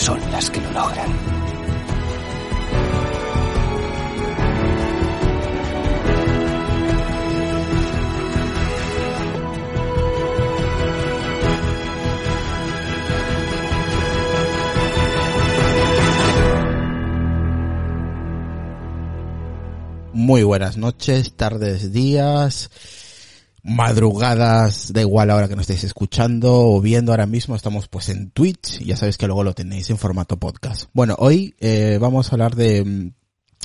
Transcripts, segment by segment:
son las que lo logran. Muy buenas noches, tardes, días, madrugadas, da igual ahora que nos estéis escuchando o viendo ahora mismo, estamos pues en Twitch, ya sabéis que luego lo tenéis en formato podcast. Bueno, hoy eh, vamos a hablar de,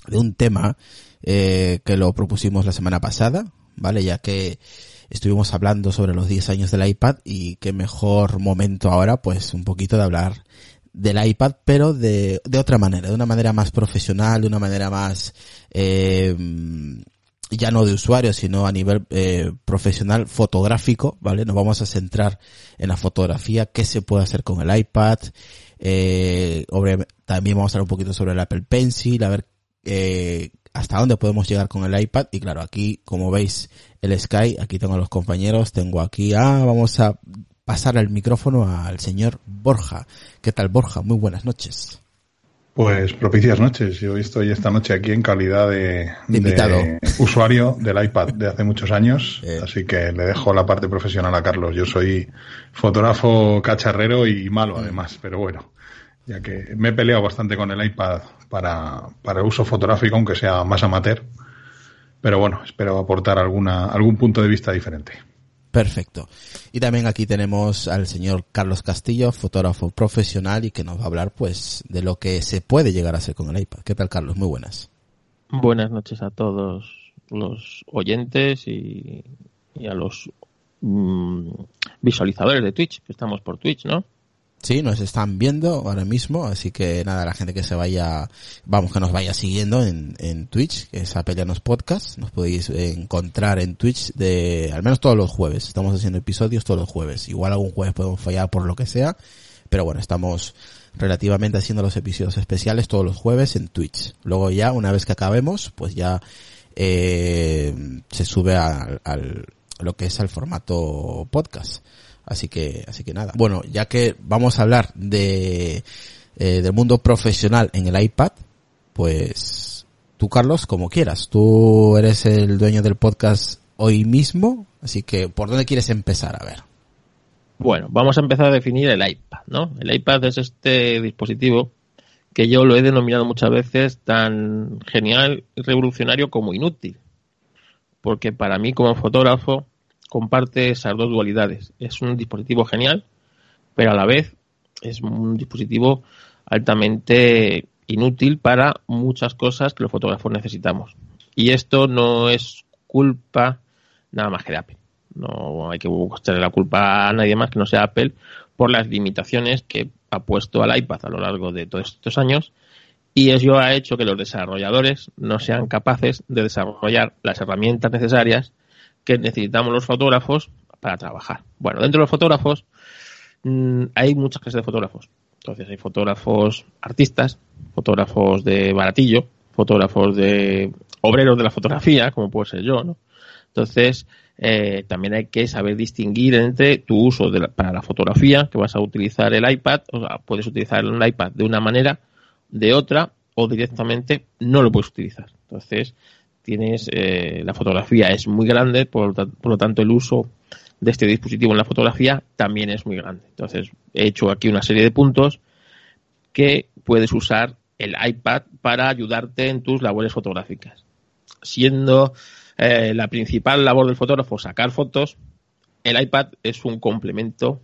de un tema eh, que lo propusimos la semana pasada, ¿vale? Ya que estuvimos hablando sobre los 10 años del iPad y qué mejor momento ahora pues un poquito de hablar del iPad, pero de, de otra manera, de una manera más profesional, de una manera más, eh, ya no de usuario, sino a nivel eh, profesional fotográfico, ¿vale? Nos vamos a centrar en la fotografía, qué se puede hacer con el iPad, eh, también vamos a hablar un poquito sobre el Apple Pencil, a ver eh, hasta dónde podemos llegar con el iPad. Y claro, aquí, como veis, el Sky, aquí tengo a los compañeros, tengo aquí, ah, vamos a pasar el micrófono al señor Borja. ¿Qué tal, Borja? Muy buenas noches. Pues propicias noches. Yo estoy esta noche aquí en calidad de, usuario del iPad de hace muchos años, Eh. así que le dejo la parte profesional a Carlos. Yo soy fotógrafo cacharrero y malo además, pero bueno, ya que me he peleado bastante con el iPad para, para el uso fotográfico, aunque sea más amateur, pero bueno, espero aportar alguna, algún punto de vista diferente. Perfecto. Y también aquí tenemos al señor Carlos Castillo, fotógrafo profesional y que nos va a hablar pues de lo que se puede llegar a hacer con el iPad. ¿Qué tal, Carlos? Muy buenas. Buenas noches a todos los oyentes y, a los mm, visualizadores de Twitch, que estamos por Twitch, ¿no? Sí, nos están viendo ahora mismo, así que nada, la gente que se vaya, vamos, que nos vaya siguiendo en, en Twitch, que es Apelianos Podcast, nos podéis encontrar en Twitch de, al menos todos los jueves, estamos haciendo episodios todos los jueves, igual algún jueves podemos fallar por lo que sea, pero bueno, estamos relativamente haciendo los episodios especiales todos los jueves en Twitch. Luego ya, una vez que acabemos, pues ya, eh, se sube al, al, lo que es al formato podcast. Así que, así que nada. Bueno, ya que vamos a hablar de, eh, del mundo profesional en el iPad, pues tú, Carlos, como quieras. Tú eres el dueño del podcast hoy mismo, así que ¿por dónde quieres empezar? A ver. Bueno, vamos a empezar a definir el iPad, ¿no? El iPad es este dispositivo que yo lo he denominado muchas veces tan genial y revolucionario como inútil. Porque para mí, como fotógrafo, comparte esas dos dualidades. Es un dispositivo genial, pero a la vez es un dispositivo altamente inútil para muchas cosas que los fotógrafos necesitamos. Y esto no es culpa nada más que de Apple. No hay que buscarle la culpa a nadie más que no sea Apple por las limitaciones que ha puesto al iPad a lo largo de todos estos años y eso ha hecho que los desarrolladores no sean capaces de desarrollar las herramientas necesarias que necesitamos los fotógrafos para trabajar. Bueno, dentro de los fotógrafos mmm, hay muchas clases de fotógrafos. Entonces hay fotógrafos artistas, fotógrafos de baratillo, fotógrafos de obreros de la fotografía, como puedo ser yo, ¿no? Entonces, eh, también hay que saber distinguir entre tu uso de la, para la fotografía, que vas a utilizar el iPad, o sea, puedes utilizar el iPad de una manera, de otra, o directamente no lo puedes utilizar. Entonces, tienes eh, la fotografía es muy grande, por, por, lo tanto el uso de este dispositivo en la fotografía también es muy grande. Entonces he hecho aquí una serie de puntos que puedes usar el iPad para ayudarte en tus labores fotográficas. Siendo eh, la principal labor del fotógrafo sacar fotos, el iPad es un complemento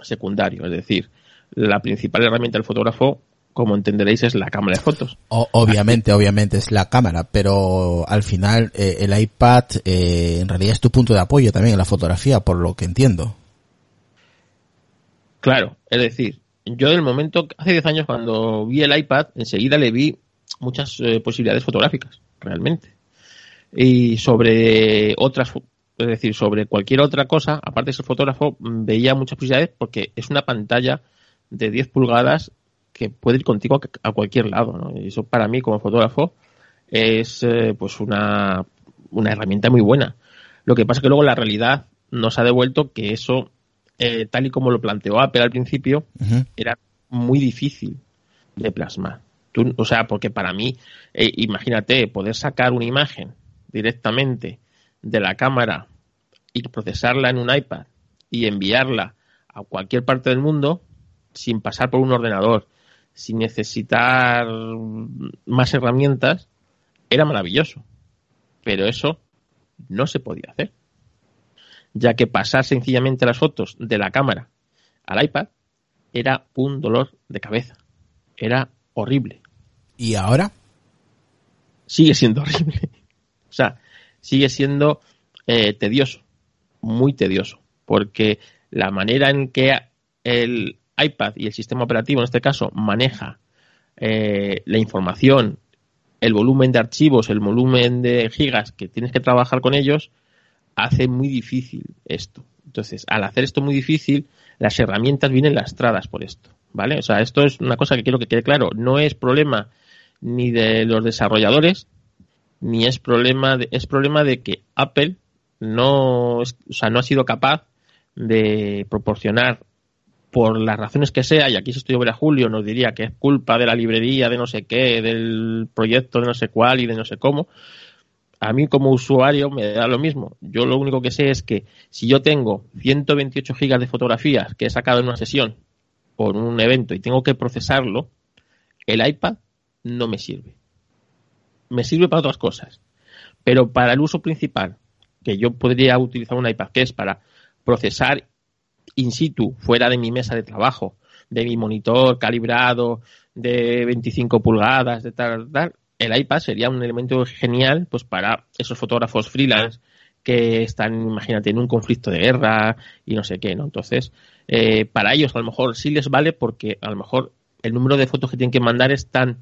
secundario, es decir, la principal herramienta del fotógrafo, como entenderéis, es la cámara de fotos. obviamente, obviamente es la cámara, pero al final eh, el iPad eh, en realidad es tu punto de apoyo también en la fotografía, por lo que entiendo. Claro, es decir, yo del momento, hace 10 años cuando vi el iPad, enseguida le vi muchas eh, posibilidades fotográficas, realmente. Y sobre otras, es decir, sobre cualquier otra cosa, aparte de ser fotógrafo, veía muchas posibilidades porque es una pantalla de 10 pulgadas que puede ir contigo a cualquier lado. ¿no? Y eso para mí como fotógrafo es eh, pues una, una herramienta muy buena. Lo que pasa es que luego la realidad nos ha devuelto que eso eh, tal y como lo planteó Apple al principio, era muy difícil de plasmar. o sea, porque para mí, eh, imagínate, poder sacar una imagen directamente de la cámara y procesarla en un iPad y enviarla a cualquier parte del mundo sin pasar por un ordenador, sin necesitar más herramientas, era maravilloso. Pero eso no se podía hacer ya que pasar sencillamente las fotos de la cámara al iPad era un dolor de cabeza. Era horrible. ¿Y ahora? Sigue siendo horrible. o sea, sigue siendo eh, tedioso, muy tedioso, porque la manera en que el iPad y el sistema operativo, en este caso, maneja eh, la información, el volumen de archivos, el volumen de gigas que tienes que trabajar con ellos, hace muy difícil esto. Entonces, al hacer esto muy difícil, las herramientas vienen lastradas por esto, ¿vale? O sea, esto es una cosa que quiero que quede claro. No es problema ni de los desarrolladores, ni es problema de, es problema de que Apple no, o sea, no ha sido capaz de proporcionar por las razones que sea, y aquí si estoy a Julio nos diría que es culpa de la librería de no sé qué, del proyecto de no sé cuál y de no sé cómo, a mí como usuario me da lo mismo. Yo lo único que sé es que si yo tengo 128 gigas de fotografías que he sacado en una sesión por un evento y tengo que procesarlo, el iPad no me sirve. Me sirve para otras cosas. Pero para el uso principal, que yo podría utilizar un iPad, que es para procesar in situ, fuera de mi mesa de trabajo, de mi monitor calibrado de 25 pulgadas, de tal, tal, el iPad sería un elemento genial pues para esos fotógrafos freelance que están, imagínate, en un conflicto de guerra y no sé qué, ¿no? Entonces, eh, para ellos a lo mejor sí les vale porque a lo mejor el número de fotos que tienen que mandar es tan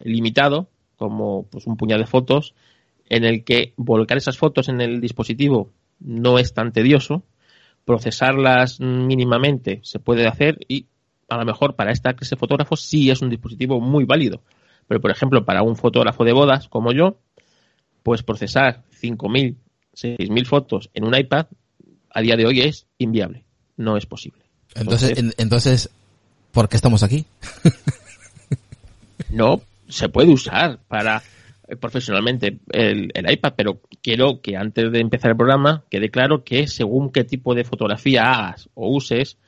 limitado como pues un puñado de fotos en el que volcar esas fotos en el dispositivo no es tan tedioso, procesarlas mínimamente se puede hacer y a lo mejor para esta clase de fotógrafos sí es un dispositivo muy válido pero, por ejemplo, para un fotógrafo de bodas como yo, pues procesar 5.000, 6.000 fotos en un iPad a día de hoy es inviable. No es posible. Entonces, entonces, ¿por qué estamos aquí? no, se puede usar para profesionalmente el, el, iPad, pero quiero que antes de empezar el programa quede claro que según qué tipo de fotografía hagas o uses,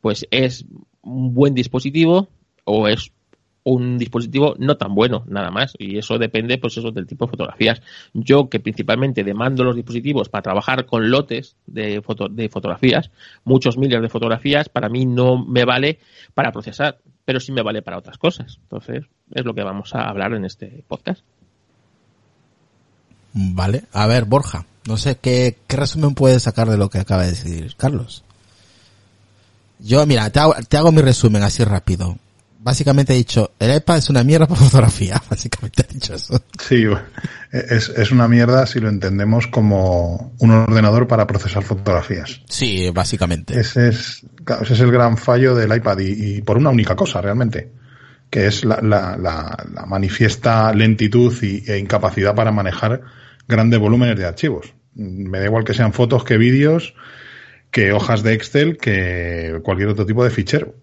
pues es un buen dispositivo o es un dispositivo no tan bueno, nada más. Y eso depende, pues eso, del tipo de fotografías. Yo, que principalmente demando los dispositivos para trabajar con lotes de, foto, de fotografías, muchos miles de fotografías, para mí no me vale para procesar, pero sí me vale para otras cosas. Entonces, es lo que vamos a hablar en este podcast. Vale. A ver, Borja, no sé, ¿qué, qué resumen puedes sacar de lo que acaba de decir Carlos? Yo, mira, te hago, te hago mi resumen así rápido básicamente ha dicho, el iPad es una mierda para fotografía, básicamente ha dicho eso. Sí, es, es una mierda si lo entendemos como un ordenador para procesar fotografías. Sí, básicamente. Ese es, ese es el gran fallo del iPad y, por una única cosa realmente, que es la, la, la, manifiesta lentitud y, e incapacidad para manejar grandes volúmenes de archivos. Me da igual que sean fotos que vídeos, que hojas de Excel, que cualquier otro tipo de fichero.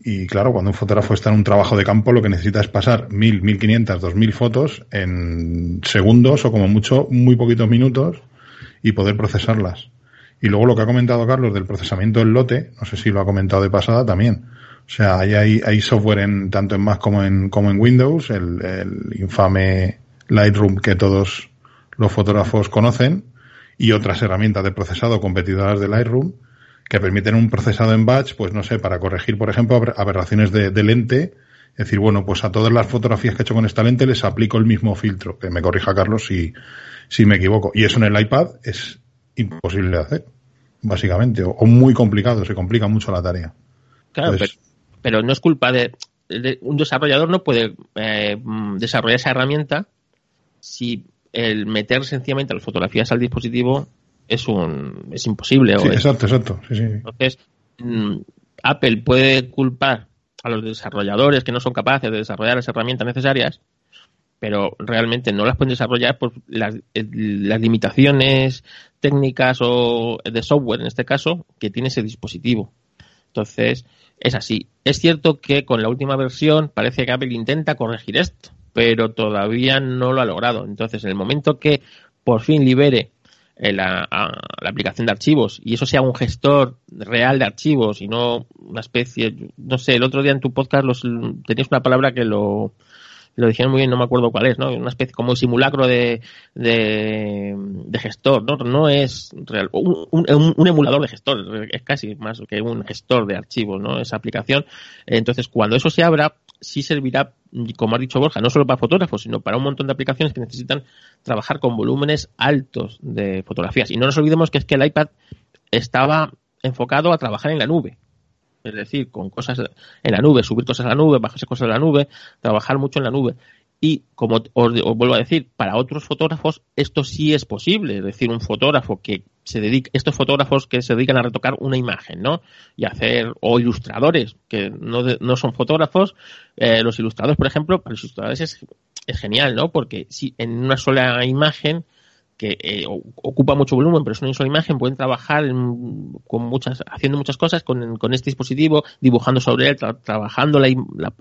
Y claro, cuando un fotógrafo está en un trabajo de campo, lo que necesita es pasar mil, mil quinientas, dos mil fotos en segundos o como mucho muy poquitos minutos y poder procesarlas. Y luego lo que ha comentado Carlos del procesamiento del lote, no sé si lo ha comentado de pasada también. O sea, hay, hay, software en, tanto en Mac como en, Windows, el infame Lightroom que todos los fotógrafos conocen, y otras herramientas de procesado competidoras de Lightroom que permiten un procesado en batch, pues no sé, para corregir, por ejemplo, aberraciones de, de lente. Es decir, bueno, pues a todas las fotografías que he hecho con esta lente les aplico el mismo filtro. Que me corrija Carlos si, si me equivoco. Y eso en el iPad es imposible de hacer, básicamente, o, muy complicado, se complica mucho la tarea. Claro, pero, no es culpa de, un desarrollador no puede eh, desarrollar esa herramienta si el meter sencillamente las fotografías al dispositivo es un es imposible. Sí, exacto, exacto. Entonces, mm, Apple puede culpar a los desarrolladores que no son capaces de desarrollar las herramientas necesarias, pero realmente no las pueden desarrollar por las, eh, las limitaciones técnicas o de software, en este caso, que tiene ese dispositivo. Entonces, es así. Es cierto que con la última versión parece que Apple intenta corregir esto, pero todavía no lo ha logrado. Entonces, en el momento que por fin libere eh, la, aplicación de archivos y eso sea un gestor real de archivos y no una especie, no sé, el otro día en tu podcast los, tenías una palabra que lo, lo dijeron muy bien, no me acuerdo cuál es, ¿no? Una especie como un simulacro de, de, gestor, ¿no? No es real, un, un, emulador de gestor, es casi más que un gestor de archivos, ¿no? Esa aplicación. Entonces, cuando eso se abra, sí servirá, como ha dicho Borja, no solo para fotógrafos, sino para un montón de aplicaciones que necesitan trabajar con volúmenes altos de fotografías. Y no nos olvidemos que es que el iPad estaba enfocado a trabajar en la nube es decir, con cosas en la nube, subir cosas a la nube, bajarse cosas a la nube, trabajar mucho en la nube. Y como os, vuelvo a decir, para otros fotógrafos esto sí es posible, es decir, un fotógrafo que se dedica, estos fotógrafos que se dedican a retocar una imagen, ¿no? Y hacer, o ilustradores que no, no son fotógrafos, eh, los ilustradores, por ejemplo, para los ilustradores es, es genial, ¿no? Porque si en una sola imagen que eh, ocupa mucho volumen, pero es una sola imagen, pueden trabajar con muchas, haciendo muchas cosas con, con este dispositivo, dibujando sobre él, trabajando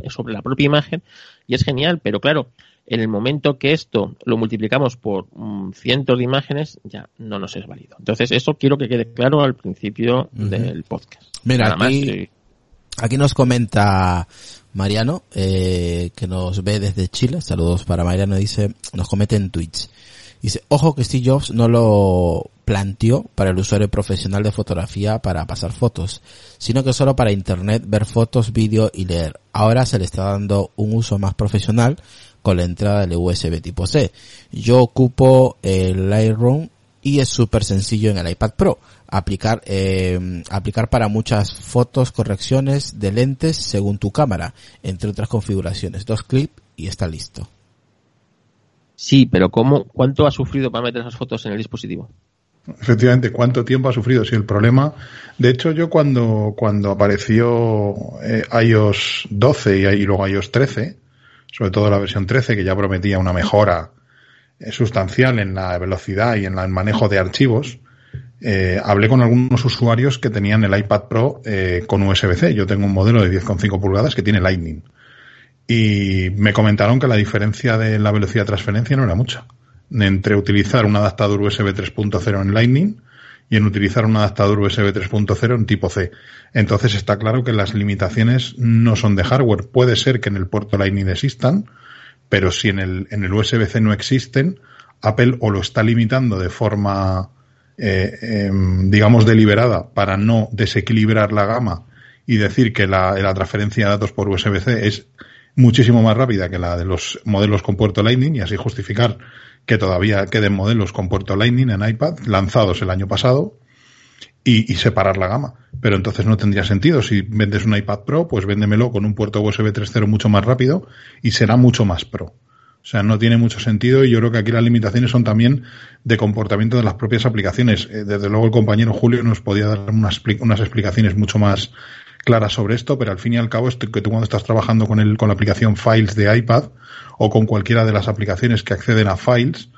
sobre la propia imagen, y es genial, pero claro, en el momento que esto lo multiplicamos por mm, cientos de imágenes, ya no nos es válido. Entonces, eso quiero que quede claro al principio del podcast. Mira, aquí, aquí nos comenta Mariano, eh, que nos ve desde Chile. Saludos para Mariano. Dice, nos comete en Twitch. Dice, ojo que Steve Jobs no lo planteó para el usuario profesional de fotografía para pasar fotos, sino que solo para internet, ver fotos, vídeo y leer. Ahora se le está dando un uso más profesional con la entrada del USB tipo C. Yo ocupo el Lightroom y es súper sencillo en el iPad Pro. Aplicar, eh, aplicar para muchas fotos, correcciones de lentes según tu cámara, entre otras configuraciones. Dos clips y está listo. Sí, pero ¿cómo, ¿cuánto ha sufrido para meter esas fotos en el dispositivo? Efectivamente, ¿cuánto tiempo ha sufrido? Si el problema, de hecho, yo cuando, cuando apareció eh, iOS 12 y, luego iOS 13, sobre todo la versión 13, que ya prometía una mejora eh, sustancial en la velocidad y en el manejo de archivos, eh, hablé con algunos usuarios que tenían el iPad Pro con USB-C. Yo tengo un modelo de 10,5 pulgadas que tiene Lightning y me comentaron que la diferencia de la velocidad de transferencia no era mucha. Entre utilizar un adaptador USB 3.0 en Lightning y en utilizar un adaptador USB 3.0 en tipo C. Entonces está claro que las limitaciones no son de hardware. Puede ser que en el puerto Lightning existan, pero si en el, en el USB-C no existen, Apple o lo está limitando de forma, eh, em, digamos, deliberada para no desequilibrar la gama y decir que la, la transferencia de datos por USB-C es muchísimo más rápida que la de los modelos con puerto Lightning y así justificar que todavía queden modelos con puerto Lightning en iPad lanzados el año pasado y, separar la gama. Pero entonces no tendría sentido. Si vendes un iPad Pro, pues véndemelo con un puerto USB 3.0 mucho más rápido y será mucho más pro. O sea, no tiene mucho sentido y yo creo que aquí las limitaciones son también de comportamiento de las propias aplicaciones. Eh, desde luego el compañero Julio nos podía dar unas, unas explicaciones mucho más clara sobre esto, pero al fin y al cabo, que tú cuando estás trabajando con, el, con la aplicación Files de iPad o con cualquiera de las aplicaciones que acceden a Files,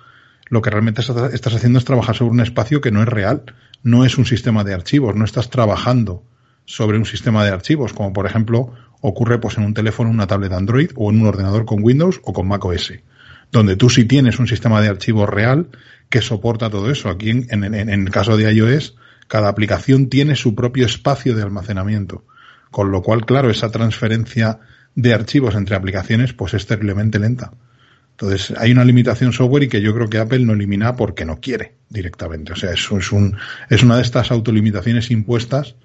lo que realmente estás haciendo es trabajar sobre un espacio que no es real, no es un sistema de archivos, no estás trabajando sobre un sistema de archivos, como por ejemplo ocurre pues en un teléfono, una tablet Android o en un ordenador con Windows o con Mac OS, donde tú sí tienes un sistema de archivos real que soporta todo eso. Aquí en, en el caso de iOS, cada aplicación tiene su propio espacio de almacenamiento Con lo cual, claro, esa transferencia de archivos entre aplicaciones pues es terriblemente lenta. Entonces, hay una limitación software y que yo creo que Apple no elimina porque no quiere directamente. O sea, eso es, un, es una de estas autolimitaciones impuestas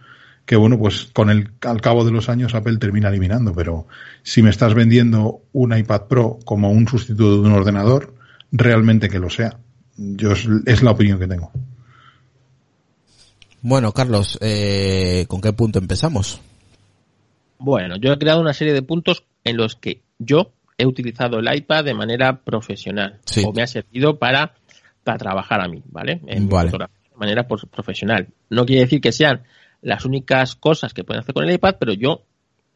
que, bueno, pues con el, al cabo de los años Apple termina eliminando. Pero si me estás vendiendo un iPad Pro como un sustituto de un ordenador, realmente que lo sea. Yo es, la opinión que tengo. Bueno, Carlos, eh, ¿con qué punto empezamos? Bueno, yo he creado una serie de puntos en los que yo he utilizado el iPad de manera profesional o me ha servido para, para trabajar a mí, ¿vale? En vale. de manera profesional. No quiere decir que sean las únicas cosas que pueden hacer con el iPad, pero yo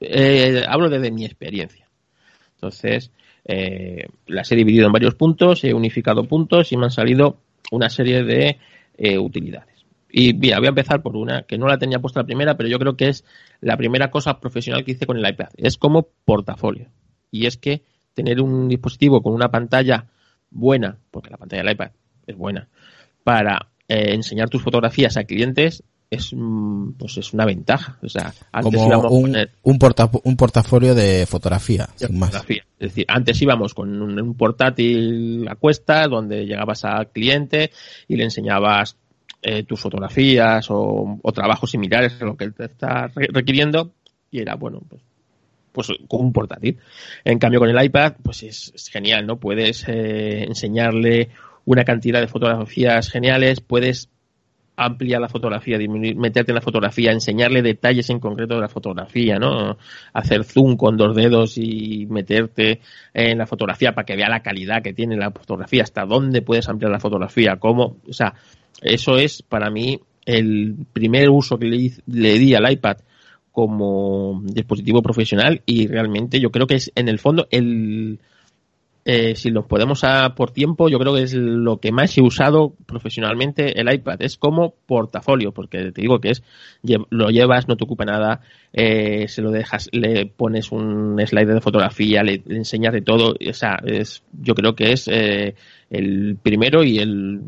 eh, hablo desde mi experiencia. Entonces, eh, las he dividido en varios puntos, he unificado puntos y me han salido una serie de eh, utilidades. Y mira, voy a empezar por una que no la tenía puesta la primera, pero yo creo que es la primera cosa profesional que hice con el iPad. Es como portafolio. Y es que tener un dispositivo con una pantalla buena, porque la pantalla del iPad es buena, para eh, enseñar tus fotografías a clientes es mm, pues es una ventaja. O sea, antes Como un, un, un, portafolio de fotografía, sin más. Es decir, antes íbamos con un, portátil a cuesta donde llegabas al cliente y le enseñabas eh, tus fotografías o, trabajos similares a lo que te está requiriendo y era, bueno, pues pues con un portátil. En cambio con el iPad, pues es, genial, ¿no? Puedes eh, enseñarle una cantidad de fotografías geniales, puedes ampliar la fotografía, meterte en la fotografía, enseñarle detalles en concreto de la fotografía, ¿no? Hacer zoom con dos dedos y meterte en la fotografía para que vea la calidad que tiene la fotografía, hasta dónde puedes ampliar la fotografía, cómo, o sea, eso es para mí el primer uso que le, le di al iPad como dispositivo profesional y realmente yo creo que es en el fondo el eh, si lo podemos a por tiempo yo creo que es lo que más he usado profesionalmente el iPad. Es como portafolio porque te digo que es lo llevas no te ocupa nada eh, se lo dejas le pones un slide de fotografía le, enseñas de todo o sea es yo creo que es eh, el primero y el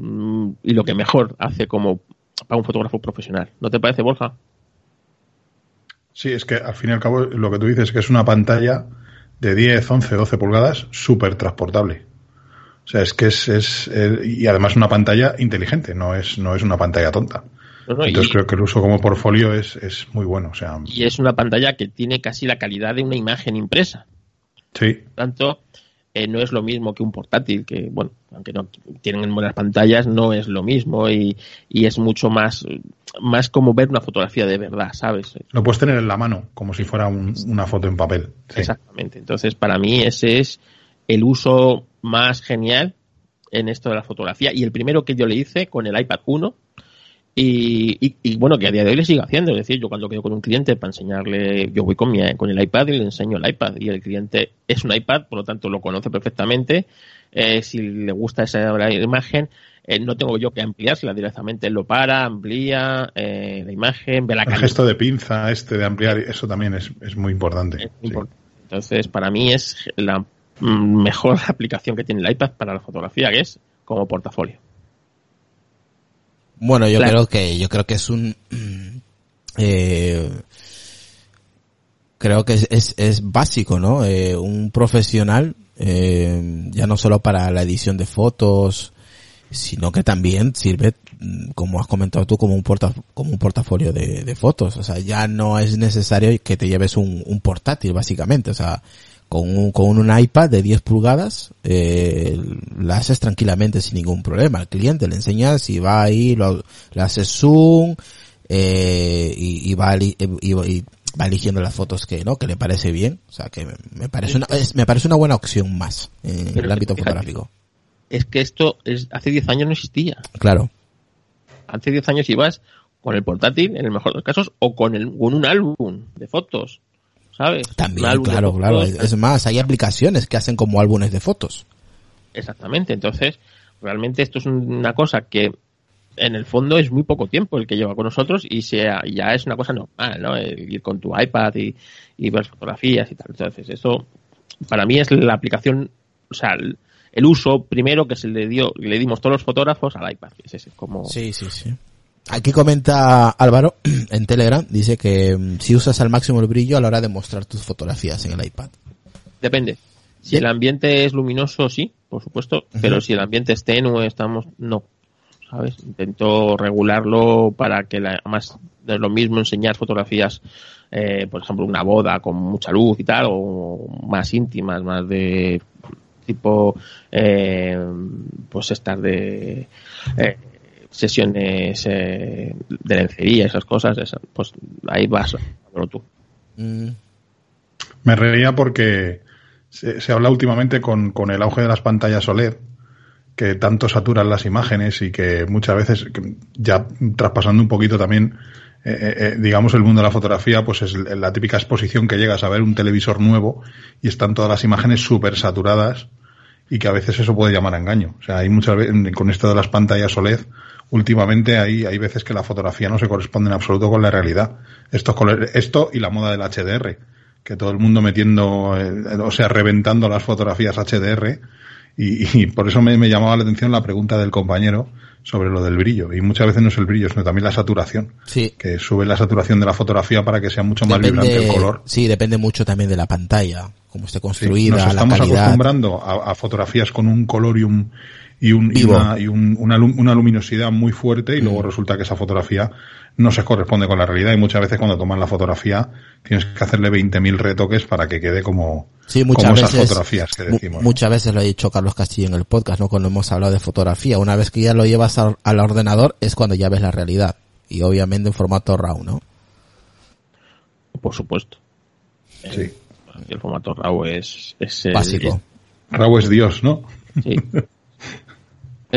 y lo que mejor hace como para un fotógrafo profesional ¿no te parece Borja? Sí, es que al fin y al cabo lo que tú dices es que es una pantalla de 10, 11, 12 pulgadas súper transportable. O sea, es que es, es eh, y además una pantalla inteligente, no es, no es una pantalla tonta. Entonces creo que el uso como portfolio es, es muy bueno. O sea, y es una pantalla que tiene casi la calidad de una imagen impresa. Sí. Por tanto, eh, no es lo mismo que un portátil, que, bueno, aunque no tienen buenas pantallas, no es lo mismo y, y es mucho más, más como ver una fotografía de verdad, ¿sabes? Lo puedes tener en la mano, como si fuera una foto en papel. Exactamente. Entonces, para mí ese es el uso más genial en esto de la fotografía y el primero que yo le hice con el iPad 1 y, bueno, que a día de hoy le sigo haciendo. Es decir, yo cuando quedo con un cliente para enseñarle, yo voy con, mi, con el iPad y le enseño el iPad. Y el cliente es un iPad, por lo tanto lo conoce perfectamente. Eh, si le gusta esa imagen, eh, no tengo yo que ampliársela directamente. Él lo para, amplía eh, la imagen, ve la El gesto de pinza este de ampliar, eso también es, es muy importante. Entonces, para mí es la mejor aplicación que tiene el iPad para la fotografía, que es como portafolio. Bueno, yo creo que yo creo que es un eh, creo que es, es, básico, ¿no? Eh, un profesional eh, ya no solo para la edición de fotos, sino que también sirve, mm, como has comentado tú, como un porta, como un portafolio de, de fotos. O sea, ya no es necesario que te lleves un, un portátil, básicamente. O sea, con un, con un iPad de 10 pulgadas, eh, la haces tranquilamente sin ningún problema. Al cliente le enseñas y va ahí, lo, le haces zoom, eh, y, y, va, y, y, va eligiendo las fotos que, ¿no? Que le parece bien. O sea, que me parece una, me parece una buena opción más en el ámbito fotográfico. Es que esto es, hace 10 años no existía. Claro. Hace 10 años ibas con el portátil, en el mejor de los casos, o con, el, con un álbum de fotos ¿sabes? También, claro, claro. Es más, hay aplicaciones que hacen como álbumes de fotos. Exactamente. Entonces, realmente esto es una cosa que en el fondo es muy poco tiempo el que lleva con nosotros y sea, ya es una cosa normal, ¿no? ir con tu iPad y, ver fotografías y tal. Entonces, eso para mí es la aplicación, o sea, el, uso primero que se le dio, le dimos todos los fotógrafos al iPad. Es ese, como... Sí, sí, sí. Aquí comenta Álvaro en Telegram, dice que mm, si usas al máximo el brillo a la hora de mostrar tus fotografías en el iPad. Depende. Si el ambiente es luminoso, sí, por supuesto, pero si el ambiente es tenue, estamos, no. ¿Sabes? Intento regularlo para que la, más de lo mismo enseñar fotografías, eh, por ejemplo, una boda con mucha luz y tal, o más íntimas, más de tipo, eh, pues estas de eh, sesiones eh, de lencería, esas cosas, pues ahí vas, tú. Mm. Me reía porque se, habla últimamente con, con, el auge de las pantallas OLED que tanto saturan las imágenes y que muchas veces, ya traspasando un poquito también, eh, eh, eh, digamos, el mundo de la fotografía, pues es la típica exposición que llegas a ver un televisor nuevo y están todas las imágenes súper saturadas y que a veces eso puede llamar a engaño. O sea, hay muchas veces, con esto de las pantallas OLED, últimamente hay, hay veces que la fotografía no se corresponde en absoluto con la realidad. Esto, esto y la moda del HDR que todo el mundo metiendo, eh, o sea, reventando las fotografías HDR. Y, por eso me, llamaba la atención la pregunta del compañero sobre lo del brillo. Y muchas veces no es el brillo, sino también la saturación. Sí. Que sube la saturación de la fotografía para que sea mucho más vibrante el color. Sí, depende mucho también de la pantalla, cómo esté construida, nos estamos acostumbrando a, fotografías con un color y un, y, un, y, una, y una, una, luminosidad muy fuerte y luego mm. resulta que esa fotografía no se corresponde con la realidad y muchas veces cuando toman la fotografía tienes que hacerle 20.000 retoques para que quede como, sí, muchas veces, esas fotografías que decimos. Muchas veces lo ha dicho Carlos Castillo en el podcast, ¿no? Cuando hemos hablado de fotografía. Una vez que ya lo llevas al, ordenador es cuando ya ves la realidad. Y obviamente en formato RAW, ¿no? Por supuesto. Sí. El, formato RAW es, es básico. RAW es Dios, ¿no? Sí.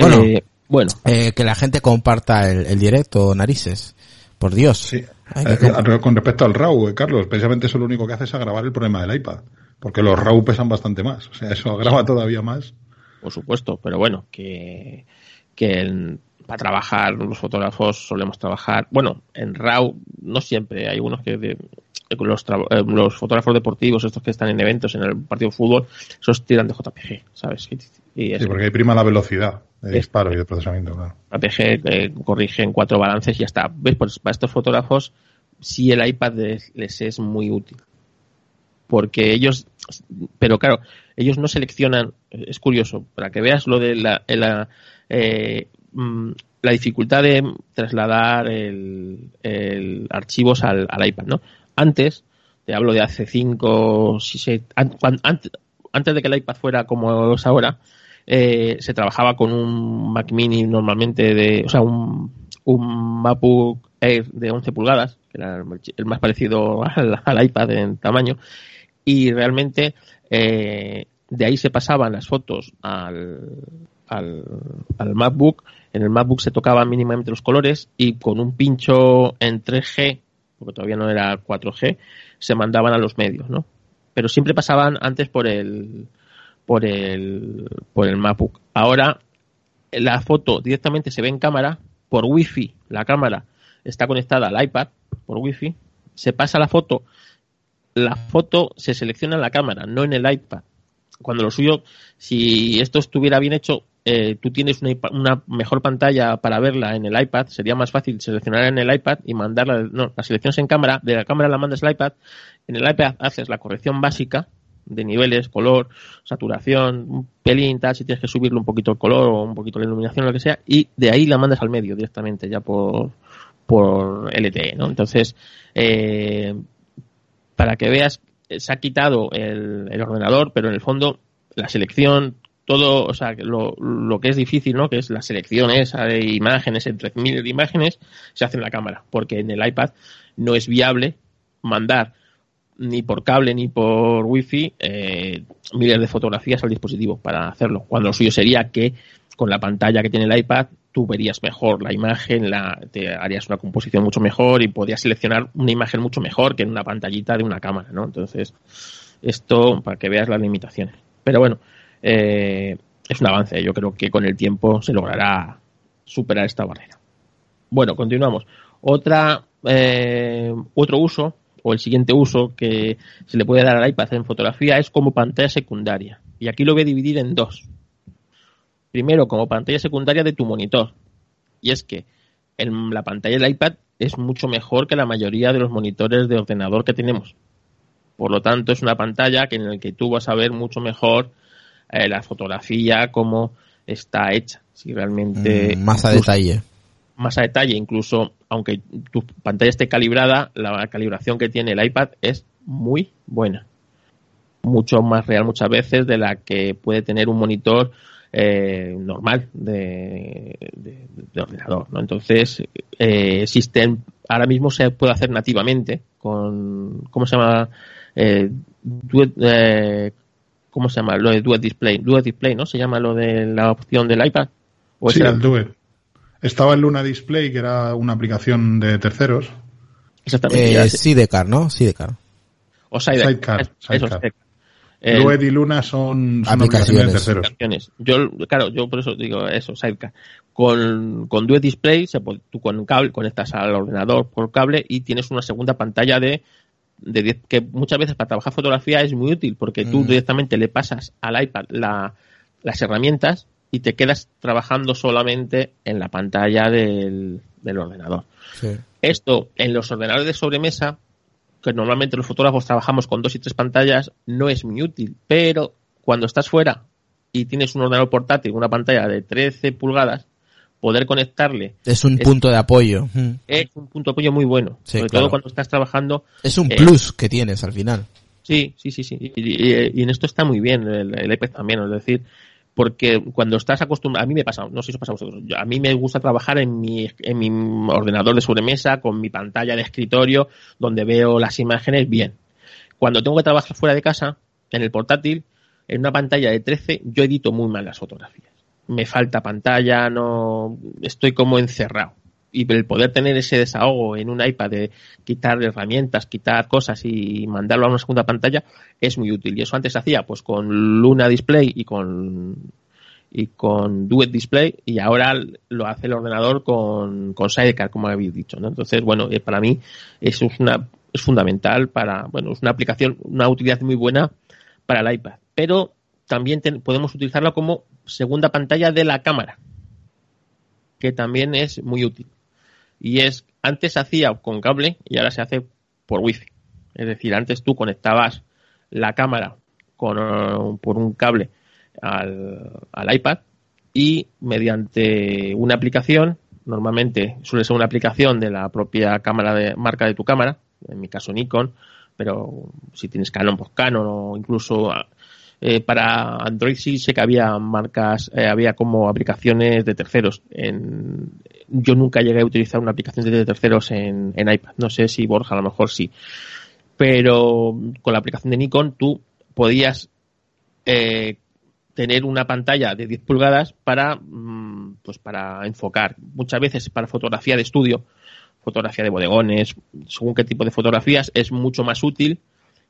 bueno, eh, bueno. Eh, que la gente comparta el, el directo, narices. Por Dios. Sí. Eh, con respecto al RAW, eh, Carlos, precisamente eso lo único que hace es agravar el problema del iPad. Porque los RAW pesan bastante más. O sea, eso agrava todavía más. Por supuesto, pero bueno, que, que para trabajar los fotógrafos solemos trabajar, bueno, en RAW no siempre, hay unos que los, eh, los, fotógrafos deportivos, estos que están en eventos, en el partido de fútbol, esos tiran de JPG, ¿sabes? sí, porque hay prima la velocidad de disparo y de procesamiento, claro. JPG eh, corrige en cuatro balances y ya está. ¿Ves? Pues para estos fotógrafos sí el iPad les, es muy útil. Porque ellos, pero claro, ellos no seleccionan, es curioso, para que veas lo de la, la, eh, mm, la dificultad de trasladar el, el archivos al, al iPad, ¿no? Antes, te hablo de hace 5, 6, antes, antes de que el iPad fuera como es ahora, eh, se trabajaba con un Mac Mini normalmente de, o sea, un, un MacBook Air de 11 pulgadas, que era el más parecido al, iPad en tamaño, y realmente eh, de ahí se pasaban las fotos al, al, al, MacBook. En el MacBook se tocaban mínimamente los colores y con un pincho en 3G porque todavía no era 4G, se mandaban a los medios, ¿no? Pero siempre pasaban antes por el por el por el MacBook. Ahora la foto directamente se ve en cámara por Wi-Fi. La cámara está conectada al iPad por Wi-Fi. Se pasa la foto. La foto se selecciona en la cámara, no en el iPad. Cuando lo suyo, si esto estuviera bien hecho, eh, tú tienes una, mejor pantalla para verla en el iPad, sería más fácil seleccionar en el iPad y mandarla, no, la selección en cámara, de la cámara la mandas al iPad, en el iPad haces la corrección básica de niveles, color, saturación, un pelín, tal, si tienes que subirle un poquito el color o un poquito la iluminación, lo que sea, y de ahí la mandas al medio directamente, ya por, por LTE, ¿no? Entonces, eh, para que veas, se ha quitado el, el ordenador, pero en el fondo la selección, todo, o sea, lo, lo, que es difícil, ¿no? Que es la selección esa de imágenes, entre miles imágenes, se hace en la cámara, porque en el iPad no es viable mandar ni por cable ni por wifi eh, miles de fotografías al dispositivo para hacerlo. Cuando lo suyo sería que con la pantalla que tiene el iPad tú verías mejor la imagen, la, te harías una composición mucho mejor y podrías seleccionar una imagen mucho mejor que en una pantallita de una cámara, ¿no? Entonces, esto para que veas las limitaciones. Pero bueno, eh, es un avance. Yo creo que con el tiempo se logrará superar esta barrera. Bueno, continuamos. Otra, eh, otro uso, o el siguiente uso que se le puede dar al iPad en fotografía es como pantalla secundaria. Y aquí lo voy a dividir en dos. Primero, como pantalla secundaria de tu monitor. Y es que en la pantalla del iPad es mucho mejor que la mayoría de los monitores de ordenador que tenemos. Por lo tanto, es una pantalla que en la que tú vas a ver mucho mejor eh, la fotografía, cómo está hecha. Si realmente. Mm, más a detalle. Más a detalle, incluso aunque tu pantalla esté calibrada, la calibración que tiene el iPad es muy buena. Mucho más real muchas veces de la que puede tener un monitor eh, normal de, ordenador. ¿no? Entonces, eh, existen, ahora mismo se puede hacer nativamente con, ¿cómo se llama? Eh, eh, ¿Cómo se llama? Lo de Duet Display. Duet Display, ¿no? Se llama lo de la opción del iPad. ¿O sí, el Duet. Estaba el Luna Display, que era una aplicación de terceros. Exactamente. Eh, Sidecar, ¿no? Sidecar. O Sidecar. Sidecar. Duet y Luna son, aplicaciones, de terceros. Yo, claro, yo por eso digo eso, Sidecar. Con, con Duet Display, se tú con cable conectas al ordenador por cable y tienes una segunda pantalla de, de que muchas veces para trabajar fotografía es muy útil porque tú mm. directamente le pasas al iPad las herramientas y te quedas trabajando solamente en la pantalla del, ordenador. Esto en los ordenadores de sobremesa que normalmente los fotógrafos trabajamos con dos y tres pantallas, no es muy útil. Pero cuando estás fuera y tienes un ordenador portátil, una pantalla de 13 pulgadas, poder conectarle. Es un punto de apoyo. Es un punto de apoyo muy bueno. sobre todo cuando estás trabajando. Es un eh, plus que tienes al final. Sí, sí, sí, sí. Y, en esto está muy bien el, el iPad también. Es decir, porque cuando estás acostumbrado, a mí me pasa, no sé si os pasa a vosotros, a mí me gusta trabajar en mi, en mi ordenador de sobremesa, con mi pantalla de escritorio, donde veo las imágenes bien. Cuando tengo que trabajar fuera de casa, en el portátil, en una pantalla de 13, yo edito muy mal las fotografías. Me falta pantalla, no, estoy como encerrado y el poder tener ese desahogo en un iPad de quitar herramientas, quitar cosas y mandarlo a una segunda pantalla es muy útil. Y eso antes se hacía pues con Luna Display y con y con Duet Display y ahora lo hace el ordenador con, con Sidecar, como habéis dicho. Entonces, bueno, eh, para mí es una es fundamental para, bueno, es una aplicación, una utilidad muy buena para el iPad. Pero también podemos utilizarlo como segunda pantalla de la cámara, que también es muy útil y es antes se hacía con cable y ahora se hace por wifi. Es decir, antes tú conectabas la cámara con, eh, por un cable al, al iPad y mediante una aplicación, normalmente suele ser una aplicación de la propia cámara de marca de tu cámara, en mi caso Nikon, pero si tienes Canon, pues Canon o incluso eh, para Android sí sé que había marcas, eh, había como aplicaciones de terceros. En, yo nunca llegué a utilizar una aplicación de terceros en, iPad. No sé si Borja, a lo mejor sí. Pero con la aplicación de Nikon tú podías eh, tener una pantalla de 10 pulgadas para, mm, pues para enfocar. Muchas veces para fotografía de estudio, fotografía de bodegones, según qué tipo de fotografías, es mucho más útil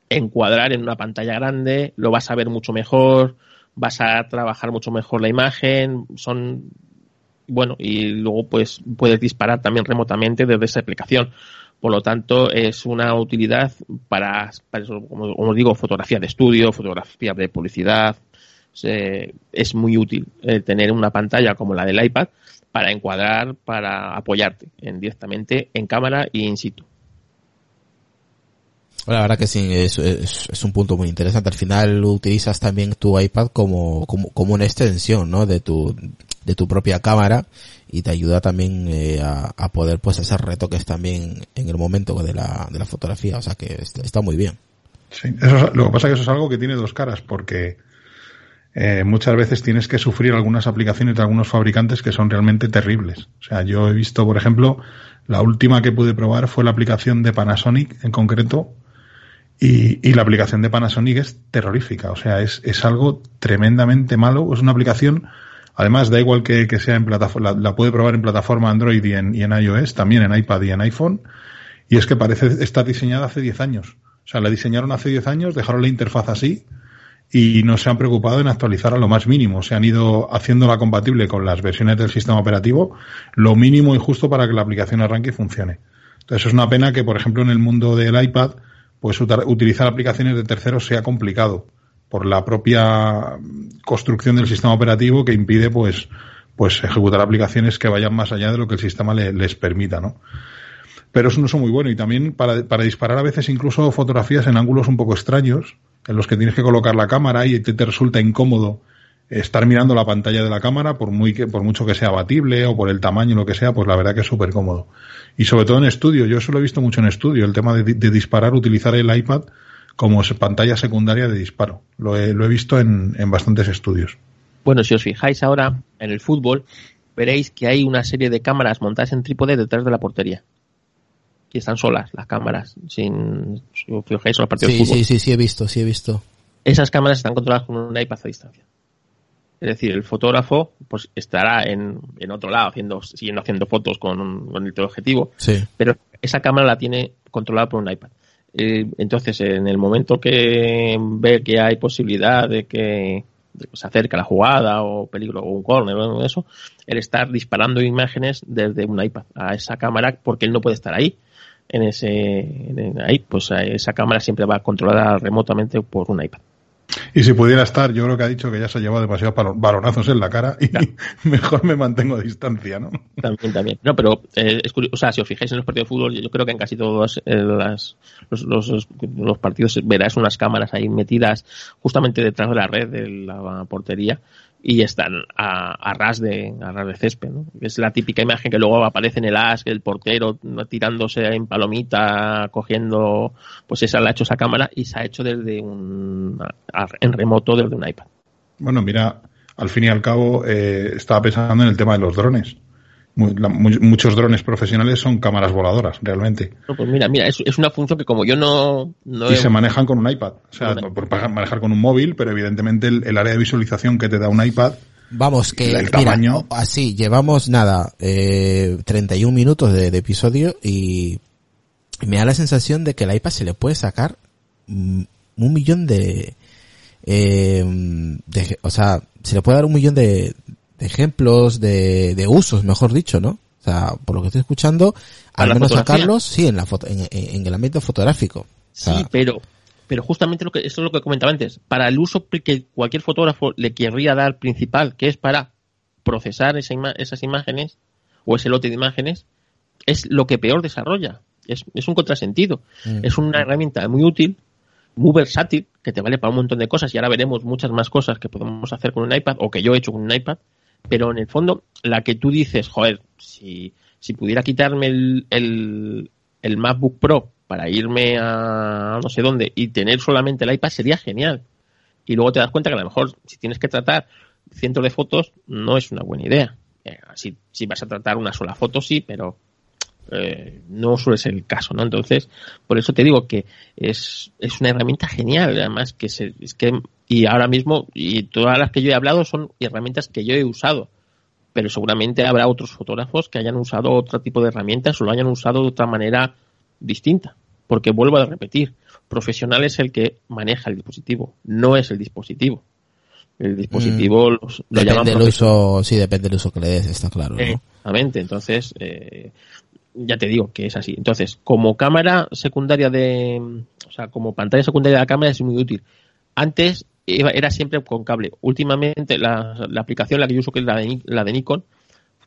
encuadrar en una pantalla grande, lo vas a ver mucho mejor, vas a trabajar mucho mejor la imagen, son bueno, y luego pues puedes disparar también remotamente desde esa aplicación. Por lo tanto, es una utilidad para, como, digo, fotografía de estudio, fotografía de publicidad. es muy útil eh, tener una pantalla como la del iPad para encuadrar, para apoyarte en, directamente en cámara y in situ. La verdad que sí, es, es, un punto muy interesante. Al final utilizas también tu iPad como, como, como una extensión, ¿no? De tu, de tu propia cámara y te ayuda también eh, a, poder pues hacer retoques también en el momento de la, de la fotografía. O sea que está, muy bien. Sí, eso, lo que pasa es que eso es algo que tiene dos caras porque eh, muchas veces tienes que sufrir algunas aplicaciones de algunos fabricantes que son realmente terribles. O sea, yo he visto, por ejemplo, la última que pude probar fue la aplicación de Panasonic en concreto, y, y, la aplicación de Panasonic es terrorífica, o sea, es, es algo tremendamente malo. Es una aplicación, además da igual que, que sea en plataforma, la, puede probar en plataforma Android y en, y en iOS, también en iPad y en iPhone, y es que parece estar diseñada hace 10 años. O sea, la diseñaron hace 10 años, dejaron la interfaz así y no se han preocupado en actualizar a lo más mínimo. Se han ido haciéndola compatible con las versiones del sistema operativo, lo mínimo y justo para que la aplicación arranque y funcione. Entonces es una pena que, por ejemplo, en el mundo del iPad, pues utilizar aplicaciones de terceros sea complicado por la propia construcción del sistema operativo que impide pues pues ejecutar aplicaciones que vayan más allá de lo que el sistema les permita, ¿no? Pero es un uso muy bueno y también para, para disparar a veces incluso fotografías en ángulos un poco extraños, en los que tienes que colocar la cámara y te resulta incómodo estar mirando la pantalla de la cámara, por muy que, por mucho que sea abatible o por el tamaño, lo que sea, pues la verdad que es súper cómodo. Y sobre todo en estudio, yo eso lo he visto mucho en estudio, el tema de, disparar, utilizar el iPad como pantalla secundaria de disparo. Lo he, lo he visto en, en bastantes estudios. Bueno, si os fijáis ahora en el fútbol, veréis que hay una serie de cámaras montadas en trípode detrás de la portería. Y están solas las cámaras, sin, si os fijáis en los partidos sí, de fútbol. Sí, sí, sí, he visto, sí he visto. Esas cámaras están controladas con un iPad a distancia. Es decir, el fotógrafo pues estará en, en otro lado haciendo, siguiendo haciendo fotos con, con el teleobjetivo, Sí. pero esa cámara la tiene controlada por un iPad. Eh, entonces, en el momento que ve que hay posibilidad de que se acerca la jugada o peligro o un corner o eso, el estar disparando imágenes desde un iPad a esa cámara porque él no puede estar ahí. En ese en- ahí, pues a esa cámara siempre va controlada remotamente por un iPad. Y si pudiera estar, yo creo que ha dicho que ya se ha llevado demasiados balo- balonazos en la cara y mejor me mantengo a distancia, ¿no? También, también. No, pero eh, es curioso, o sea, si os fijáis en los partidos de fútbol, yo creo que en casi todos eh, las, los, los, los partidos verás unas cámaras ahí metidas justamente detrás de la red de la portería y están a, ras de a ras de césped. Es la típica imagen que luego aparece en el as, el portero tirándose en palomita, cogiendo, pues esa la ha hecho esa cámara y se ha hecho desde un en remoto desde un iPad. Bueno, mira, al fin y al cabo eh, estaba pensando en el tema de los drones. La- muchos drones profesionales son cámaras voladoras, realmente. No, pues mira, mira, es, es una función que como yo no, no Y he- se manejan con un iPad. O sea, un por manejar con un móvil, pero evidentemente el, el área de visualización que te da un iPad Vamos, que El mira, tamaño. así, llevamos nada, eh, 31 minutos de, de episodio y me da la sensación de que al iPad se le puede sacar mm, un millón de, eh, de, o sea, se le puede dar un millón de, de ejemplos, de, de usos, mejor dicho, ¿no? O sea, por lo que estoy escuchando, ¿Para al menos sacarlos, sí, en la foto, en, en- en el ámbito fotográfico. O sea, Sí, pero, pero justamente lo que, eso es lo que comentaba antes. Para el uso que cualquier fotógrafo le querría dar principal, que es para procesar esa ima- esas imágenes o ese lote de imágenes, es lo que peor desarrolla. Es, es un contrasentido. Mm. Es una herramienta muy útil, muy versátil, que te vale para un montón de cosas y ahora veremos muchas más cosas que podemos hacer con un iPad o que yo he hecho con un iPad. Pero en el fondo, la que tú dices, joder, si, si pudiera quitarme el, el, el MacBook Pro para irme a no sé dónde y tener solamente el iPad sería genial. Y luego te das cuenta que a lo mejor si tienes que tratar cientos de fotos no es una buena idea. Eh, si, si vas a tratar una sola foto sí, pero eh, no suele ser el caso, ¿no? Entonces, por eso te digo que es, es una herramienta genial, además que se, es que y ahora mismo y todas las que yo he hablado son herramientas que yo he usado, pero seguramente habrá otros fotógrafos que hayan usado otro tipo de herramientas o lo hayan usado de otra manera distinta, porque vuelvo a repetir, profesional es el que maneja el dispositivo, no es el dispositivo. El dispositivo los- lo depende del uso, sí, depende del uso que le des, está claro, ¿no? Exactamente, entonces eh, ya te digo que es así. Entonces, como cámara secundaria de, o sea, como pantalla secundaria de la cámara es muy útil. Antes era siempre con cable. Últimamente la, la aplicación la que yo uso que es la de, la de Nikon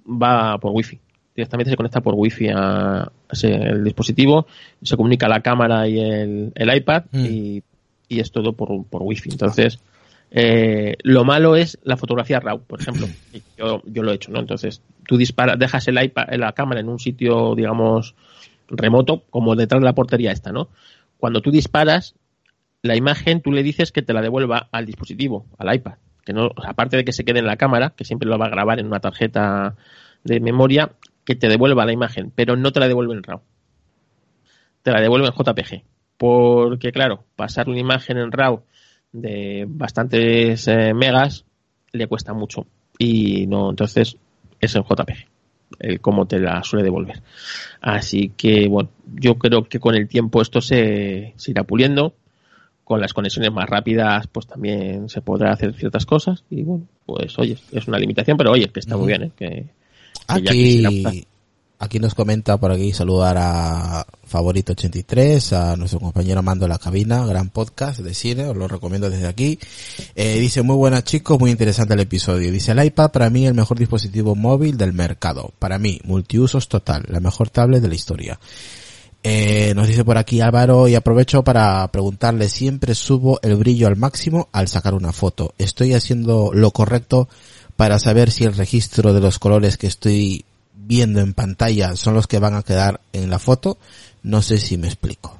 va por wifi. Directamente se conecta por wifi a, el dispositivo, se comunica la cámara y el, el iPad Mm. y, y es todo por, por wifi. Entonces, eh, lo malo es la fotografía RAW, por ejemplo. Y Yo, yo lo he hecho, ¿no? Entonces, tú disparas, dejas el iPad, la cámara en un sitio, digamos, remoto, como detrás de la portería esta, ¿no? Cuando tú disparas, la imagen tú le dices que te la devuelva al dispositivo, al iPad. Que no, aparte de que se quede en la cámara, que siempre lo va a grabar en una tarjeta de memoria, que te devuelva la imagen, pero no te la devuelve en RAW. Te la devuelve en JPG. Porque, claro, pasar una imagen en RAW de bastantes eh, megas le cuesta mucho. Y no, entonces es en JPG el cómo te la suele devolver. Así que, bueno, yo creo que con el tiempo esto se, se irá puliendo. Con las conexiones más rápidas, pues también se podrá hacer ciertas cosas. Y bueno, pues oye, es una limitación, pero oye, que está muy bien, ¿eh? Que, que Aquí, optar. aquí nos comenta por aquí saludar a Favorito83, a nuestro compañero Mando la Cabina, gran podcast de cine, os lo recomiendo desde aquí. Eh, dice, muy buenas chicos, muy interesante el episodio. Dice, el iPad para mí el mejor dispositivo móvil del mercado. Para mí, multiusos total, la mejor tablet de la historia. Eh, nos dice por aquí Álvaro y aprovecho para preguntarle, siempre subo el brillo al máximo al sacar una foto. ¿Estoy haciendo lo correcto para saber si el registro de los colores que estoy viendo en pantalla son los que van a quedar en la foto? No sé si me explico.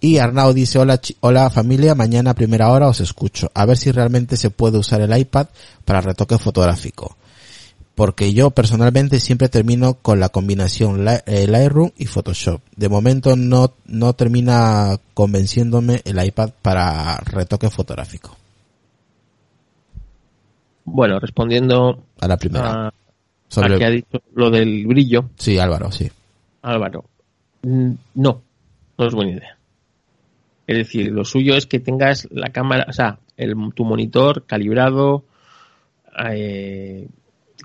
Y Arnau dice, hola, hola familia, mañana a primera hora os escucho. A ver si realmente se puede usar el iPad para retoque fotográfico porque yo personalmente siempre termino con la combinación eh, Lightroom y Photoshop. De momento no, no termina convenciéndome el iPad para retoque fotográfico. Bueno, respondiendo a la primera. sobre que ha dicho lo del brillo. Sí, Álvaro, sí. Álvaro, mm, no, no es buena idea. Es decir, lo suyo es que tengas la cámara, o sea, el, tu monitor calibrado, eh,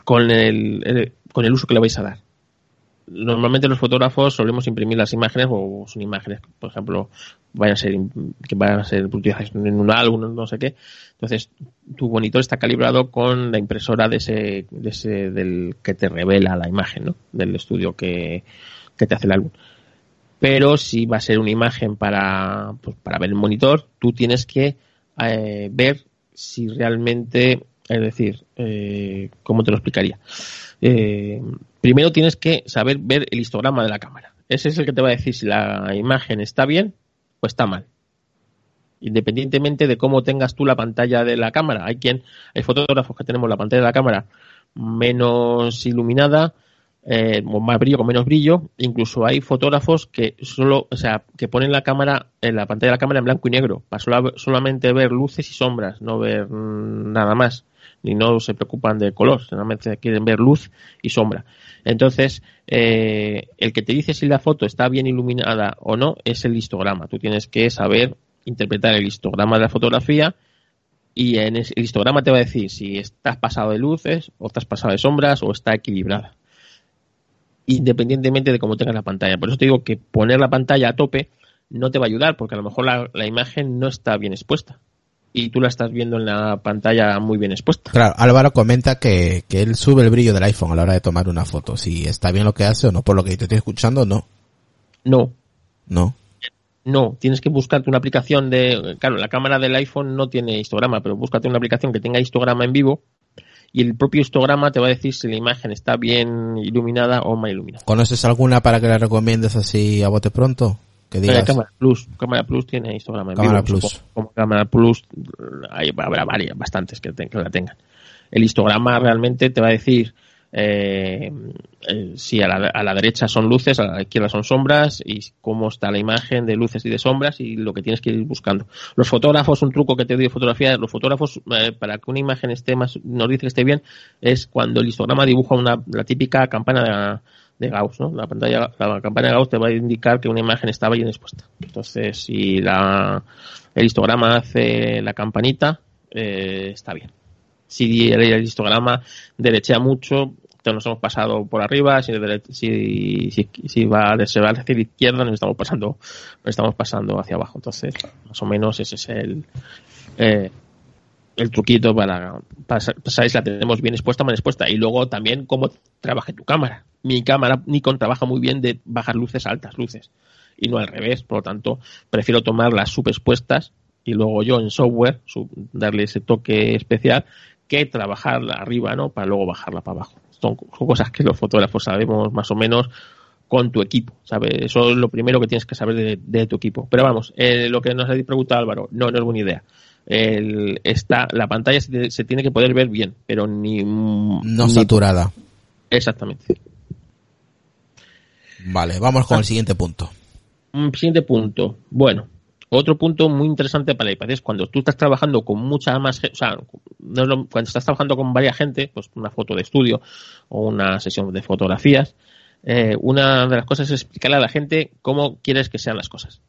con el, con el uso que le vais a dar. Normalmente los fotógrafos solemos imprimir las imágenes o son imágenes, por ejemplo, vayan a ser que vayan a ser utilizadas en un álbum, no sé qué. Entonces, tu monitor está calibrado con la impresora de ese, de ese del que te revela la imagen, ¿no? Del estudio que, que te hace el álbum. Pero si va a ser una imagen para, pues, para ver el monitor, tú tienes que eh, ver si realmente es decir, eh, ¿cómo te lo explicaría? Eh, primero tienes que saber ver el histograma de la cámara. Ese es el que te va a decir si la imagen está bien o está mal. Independientemente de cómo tengas tú la pantalla de la cámara. Hay quien, hay fotógrafos que tenemos la pantalla de la cámara menos iluminada, eh, más brillo con menos brillo. Incluso hay fotógrafos que solo, o sea, que ponen la cámara, en la pantalla de la cámara en blanco y negro, para solamente ver luces y sombras, no ver mm, nada más y no se preocupan del color, solamente quieren ver luz y sombra. Entonces, eh, el que te dice si la foto está bien iluminada o no es el histograma. Tú tienes que saber interpretar el histograma de la fotografía y en el histograma te va a decir si estás pasado de luces o estás pasado de sombras o está equilibrada. Independientemente de cómo tengas la pantalla. Por eso te digo que poner la pantalla a tope no te va a ayudar porque a lo mejor la imagen no está bien expuesta y tú la estás viendo en la pantalla muy bien expuesta. Claro, Álvaro comenta que, que él sube el brillo del iPhone a la hora de tomar una foto. Si está bien lo que hace o no, por lo que te estoy escuchando, no. No. No. No, tienes que buscarte una aplicación de... Claro, la cámara del iPhone no tiene histograma, pero búscate una aplicación que tenga histograma en vivo y el propio histograma te va a decir si la imagen está bien iluminada o mal iluminada. ¿Conoces alguna para que la recomiendes así a bote pronto? Cámara Plus. Cámara Plus tiene histograma en Cámara Plus. Como Cámara Plus hay, habrá varias, bastantes que, la tengan. El histograma realmente te va a decir eh, eh, si a la, a la, derecha son luces, a la izquierda son sombras y cómo está la imagen de luces y de sombras y lo que tienes que ir buscando. Los fotógrafos, un truco que te doy de fotografía, los fotógrafos eh, para que una imagen esté más, nos dice que esté bien, es cuando el histograma dibuja una, la típica campana de de Gauss, ¿no? La pantalla, la campana de Gauss te va a indicar que una imagen estaba bien expuesta. Entonces, si la, el histograma hace la campanita, eh, está bien. Si el, histograma derechea mucho, nos hemos pasado por arriba, si, si, si, va, se va hacia la izquierda, nos estamos pasando, nos estamos pasando hacia abajo. Entonces, más o menos ese es el, eh, el truquito para, para, si la tenemos bien expuesta, mal expuesta. Y luego también cómo trabaje tu cámara. Mi cámara Nikon trabaja muy bien de bajar luces altas, luces. Y no al revés. Por lo tanto, prefiero tomar las subexpuestas y luego yo en software darle ese toque especial que trabajarla arriba, ¿no? Para luego bajarla para abajo. Son, cosas que los fotógrafos sabemos más o menos con tu equipo, ¿sabes? Eso es lo primero que tienes que saber de, tu equipo. Pero vamos, eh, lo que nos ha preguntado Álvaro, no, no es buena idea el, está, la pantalla se, tiene que poder ver bien, pero ni... No saturada. Exactamente. Vale, vamos con el siguiente punto. Un siguiente punto. Bueno, otro punto muy interesante para el iPad es cuando tú estás trabajando con mucha más o sea, cuando estás trabajando con varias gente, pues una foto de estudio o una sesión de fotografías, eh, una de las cosas es explicarle a la gente cómo quieres que sean las cosas.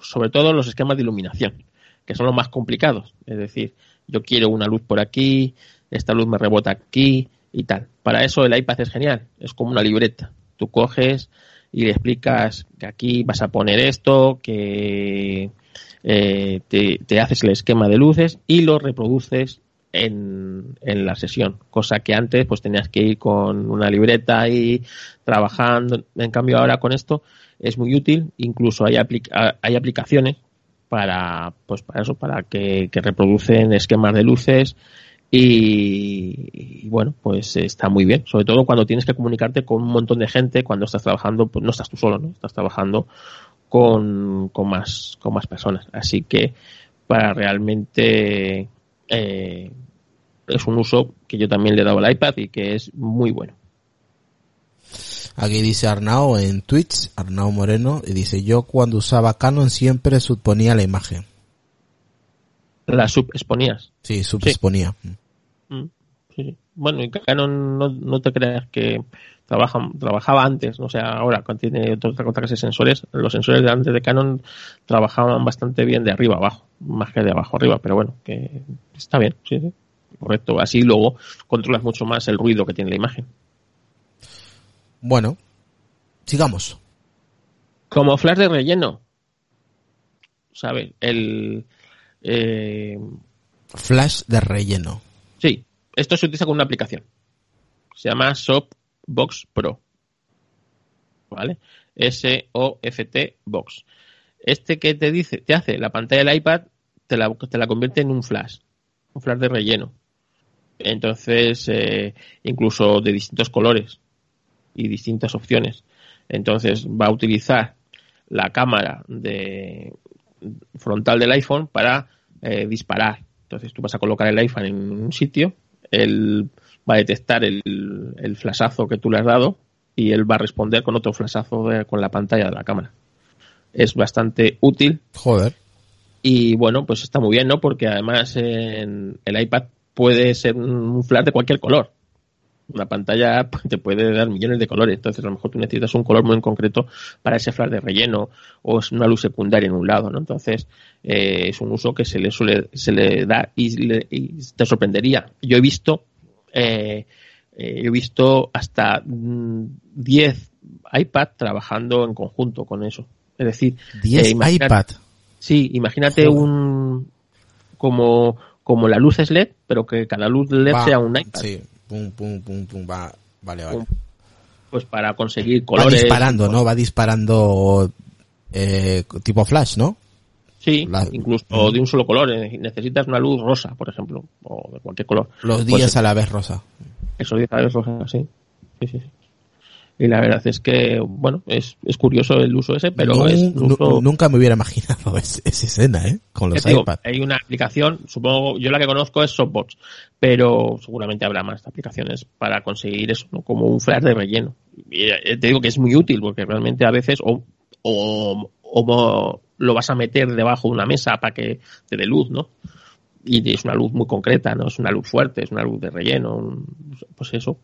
Sobre todo los esquemas de iluminación que son los más complicados. Es decir, yo quiero una luz por aquí, esta luz me rebota aquí, y tal. Para eso el iPad es genial, es como una libreta. Tú coges y le explicas que aquí vas a poner esto, que eh, te, haces el esquema de luces y lo reproduces en, en, la sesión, cosa que antes pues tenías que ir con una libreta y trabajando. En cambio ahora con esto es muy útil, incluso hay, hay aplicaciones para pues para eso, para que, que reproducen esquemas de luces y, bueno, pues está muy bien, sobre todo cuando tienes que comunicarte con un montón de gente, cuando estás trabajando, pues no estás tú solo, ¿no? Estás trabajando con, con más, con más personas. Así que para realmente eh, es un uso que yo también le he dado al iPad y que es muy bueno. Aquí dice Arnau en Twitch, Arnau Moreno, y dice yo cuando usaba Canon siempre suponía la imagen. ¿La subexponías? Sí, subexponía. Mm, sí. Bueno, y Canon no, no te creas que trabaja, trabajaba antes, o sea, ahora cuando tiene otra cosa que sensores, los sensores de antes de Canon trabajaban bastante bien de arriba abajo, más que de abajo arriba, pero bueno, que está bien, sí, sí, correcto. Así luego controlas mucho más el ruido que tiene la imagen. Bueno, sigamos. Como flash de relleno, ¿sabes? El, eh, Flash de relleno. Sí, esto se utiliza con una aplicación. Se llama Softbox Pro. ¿Vale? S-O-F-T Box. Este que te dice, te hace la pantalla del iPad, te la, te la convierte en un flash. Un flash de relleno. Entonces, eh, incluso de distintos colores y distintas opciones. Entonces, va a utilizar la cámara de, frontal del iPhone para eh, disparar. Entonces tú vas a colocar el iPhone en un sitio, él va a detectar el, el flashazo que tú le has dado y él va a responder con otro flashazo con la pantalla de la cámara. Es bastante útil. Joder. Y bueno, pues está muy bien, ¿no? Porque además en el iPad puede ser un flash de cualquier color una pantalla te puede dar millones de colores, entonces a lo mejor tú necesitas un color muy en concreto para ese flash de relleno o es una luz secundaria en un lado, ¿no? Entonces eh, es un uso que se le suele, se le da y, te sorprendería. Yo he visto, eh, eh he visto hasta 10 mm, iPad trabajando en conjunto con eso. Es decir, 10 eh, iPad. Sí, imagínate un como como la luz es LED, pero que cada luz LED sea un iPad. Sí pum, pum, pum, pum, va, vale, vale. Pues para conseguir colores. Va disparando, ¿no? Va disparando eh, tipo flash, ¿no? Sí, incluso de un solo color. Necesitas una luz rosa, por ejemplo, o de cualquier color. Los días pues, a la vez rosa. Eso, días a la vez rosa, sí. Sí, sí, sí. Y la verdad es que, bueno, es, es curioso el uso ese, pero es Nunca me hubiera imaginado esa escena, ¿eh? Con los iPads. Hay una aplicación, supongo, yo la que conozco es Softbox, pero seguramente habrá más aplicaciones para conseguir eso, ¿no? Como un flash de relleno. Y eh, te digo que es muy útil, porque realmente a veces o, o, o lo vas a meter debajo de una mesa para que te dé luz, ¿no? y es una luz muy concreta, no es una luz fuerte, es una luz de relleno, pues eso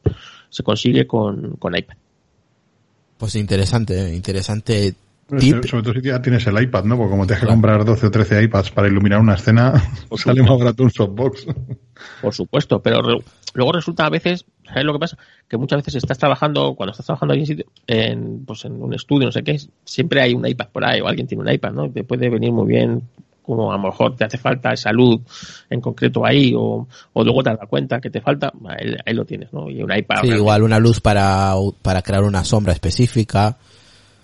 se consigue con, con iPad. Pues interesante, interesante Sobre, todo si ya tienes el iPad, ¿no? Porque como te que comprar 12 o 13 iPads para iluminar una escena, sale más barato un softbox. Por supuesto, pero luego resulta a veces, ¿sabes lo que pasa? Que muchas veces estás trabajando, cuando estás trabajando en, sitio, en, pues en un estudio, no sé qué, siempre hay un iPad por ahí o alguien tiene un iPad, ¿no? Te puede venir muy bien como a lo mejor te hace falta esa luz en concreto ahí o, o luego te das cuenta que te falta, ahí, lo tienes, ¿no? Y un iPad. Sí, igual una luz para, para crear una sombra específica.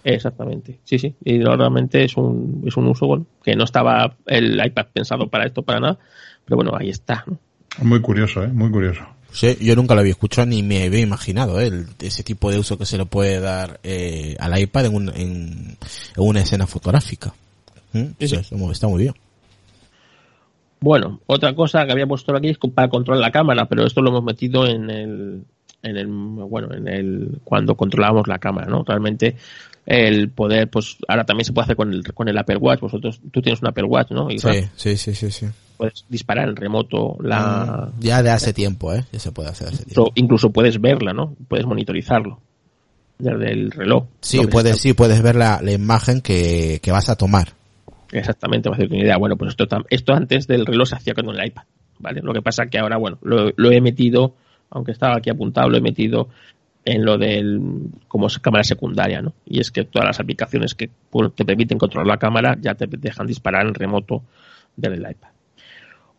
Exactamente, sí, sí. Y realmente es un, es un uso bueno, que no estaba el iPad pensado para esto, para nada, pero bueno, ahí está. Muy curioso, ¿eh? Muy curioso. Sí, yo nunca lo había escuchado ni me había imaginado ¿eh? ese tipo de uso que se le puede dar eh, al iPad en, un, en una escena fotográfica. Está muy bien. Bueno, otra cosa que había puesto aquí es para controlar la cámara, pero esto lo hemos metido en el, en el, bueno, en el, cuando controlábamos la cámara, ¿no? Realmente el poder, pues ahora también se puede hacer con el, con el Apple Watch. Vosotros, tú tienes un Apple Watch, ¿no? sí, sí, sí, sí, sí. Puedes disparar en remoto la. Mm, ya de hace tiempo, ¿eh? Ya se puede hacer hace tiempo. Incluso puedes verla, ¿no? Puedes monitorizarlo desde el reloj. Sí, puedes, sí, puedes ver la, la imagen que, que vas a tomar. Exactamente, va a hacerte una idea. Bueno, pues esto, esto antes del reloj se hacía con el iPad, ¿vale? Lo que pasa que ahora, bueno, lo, he metido aunque estaba aquí apuntado, lo he metido en lo del como cámara secundaria, ¿no? Y es que todas las aplicaciones que te permiten controlar la cámara ya te dejan disparar en remoto del iPad.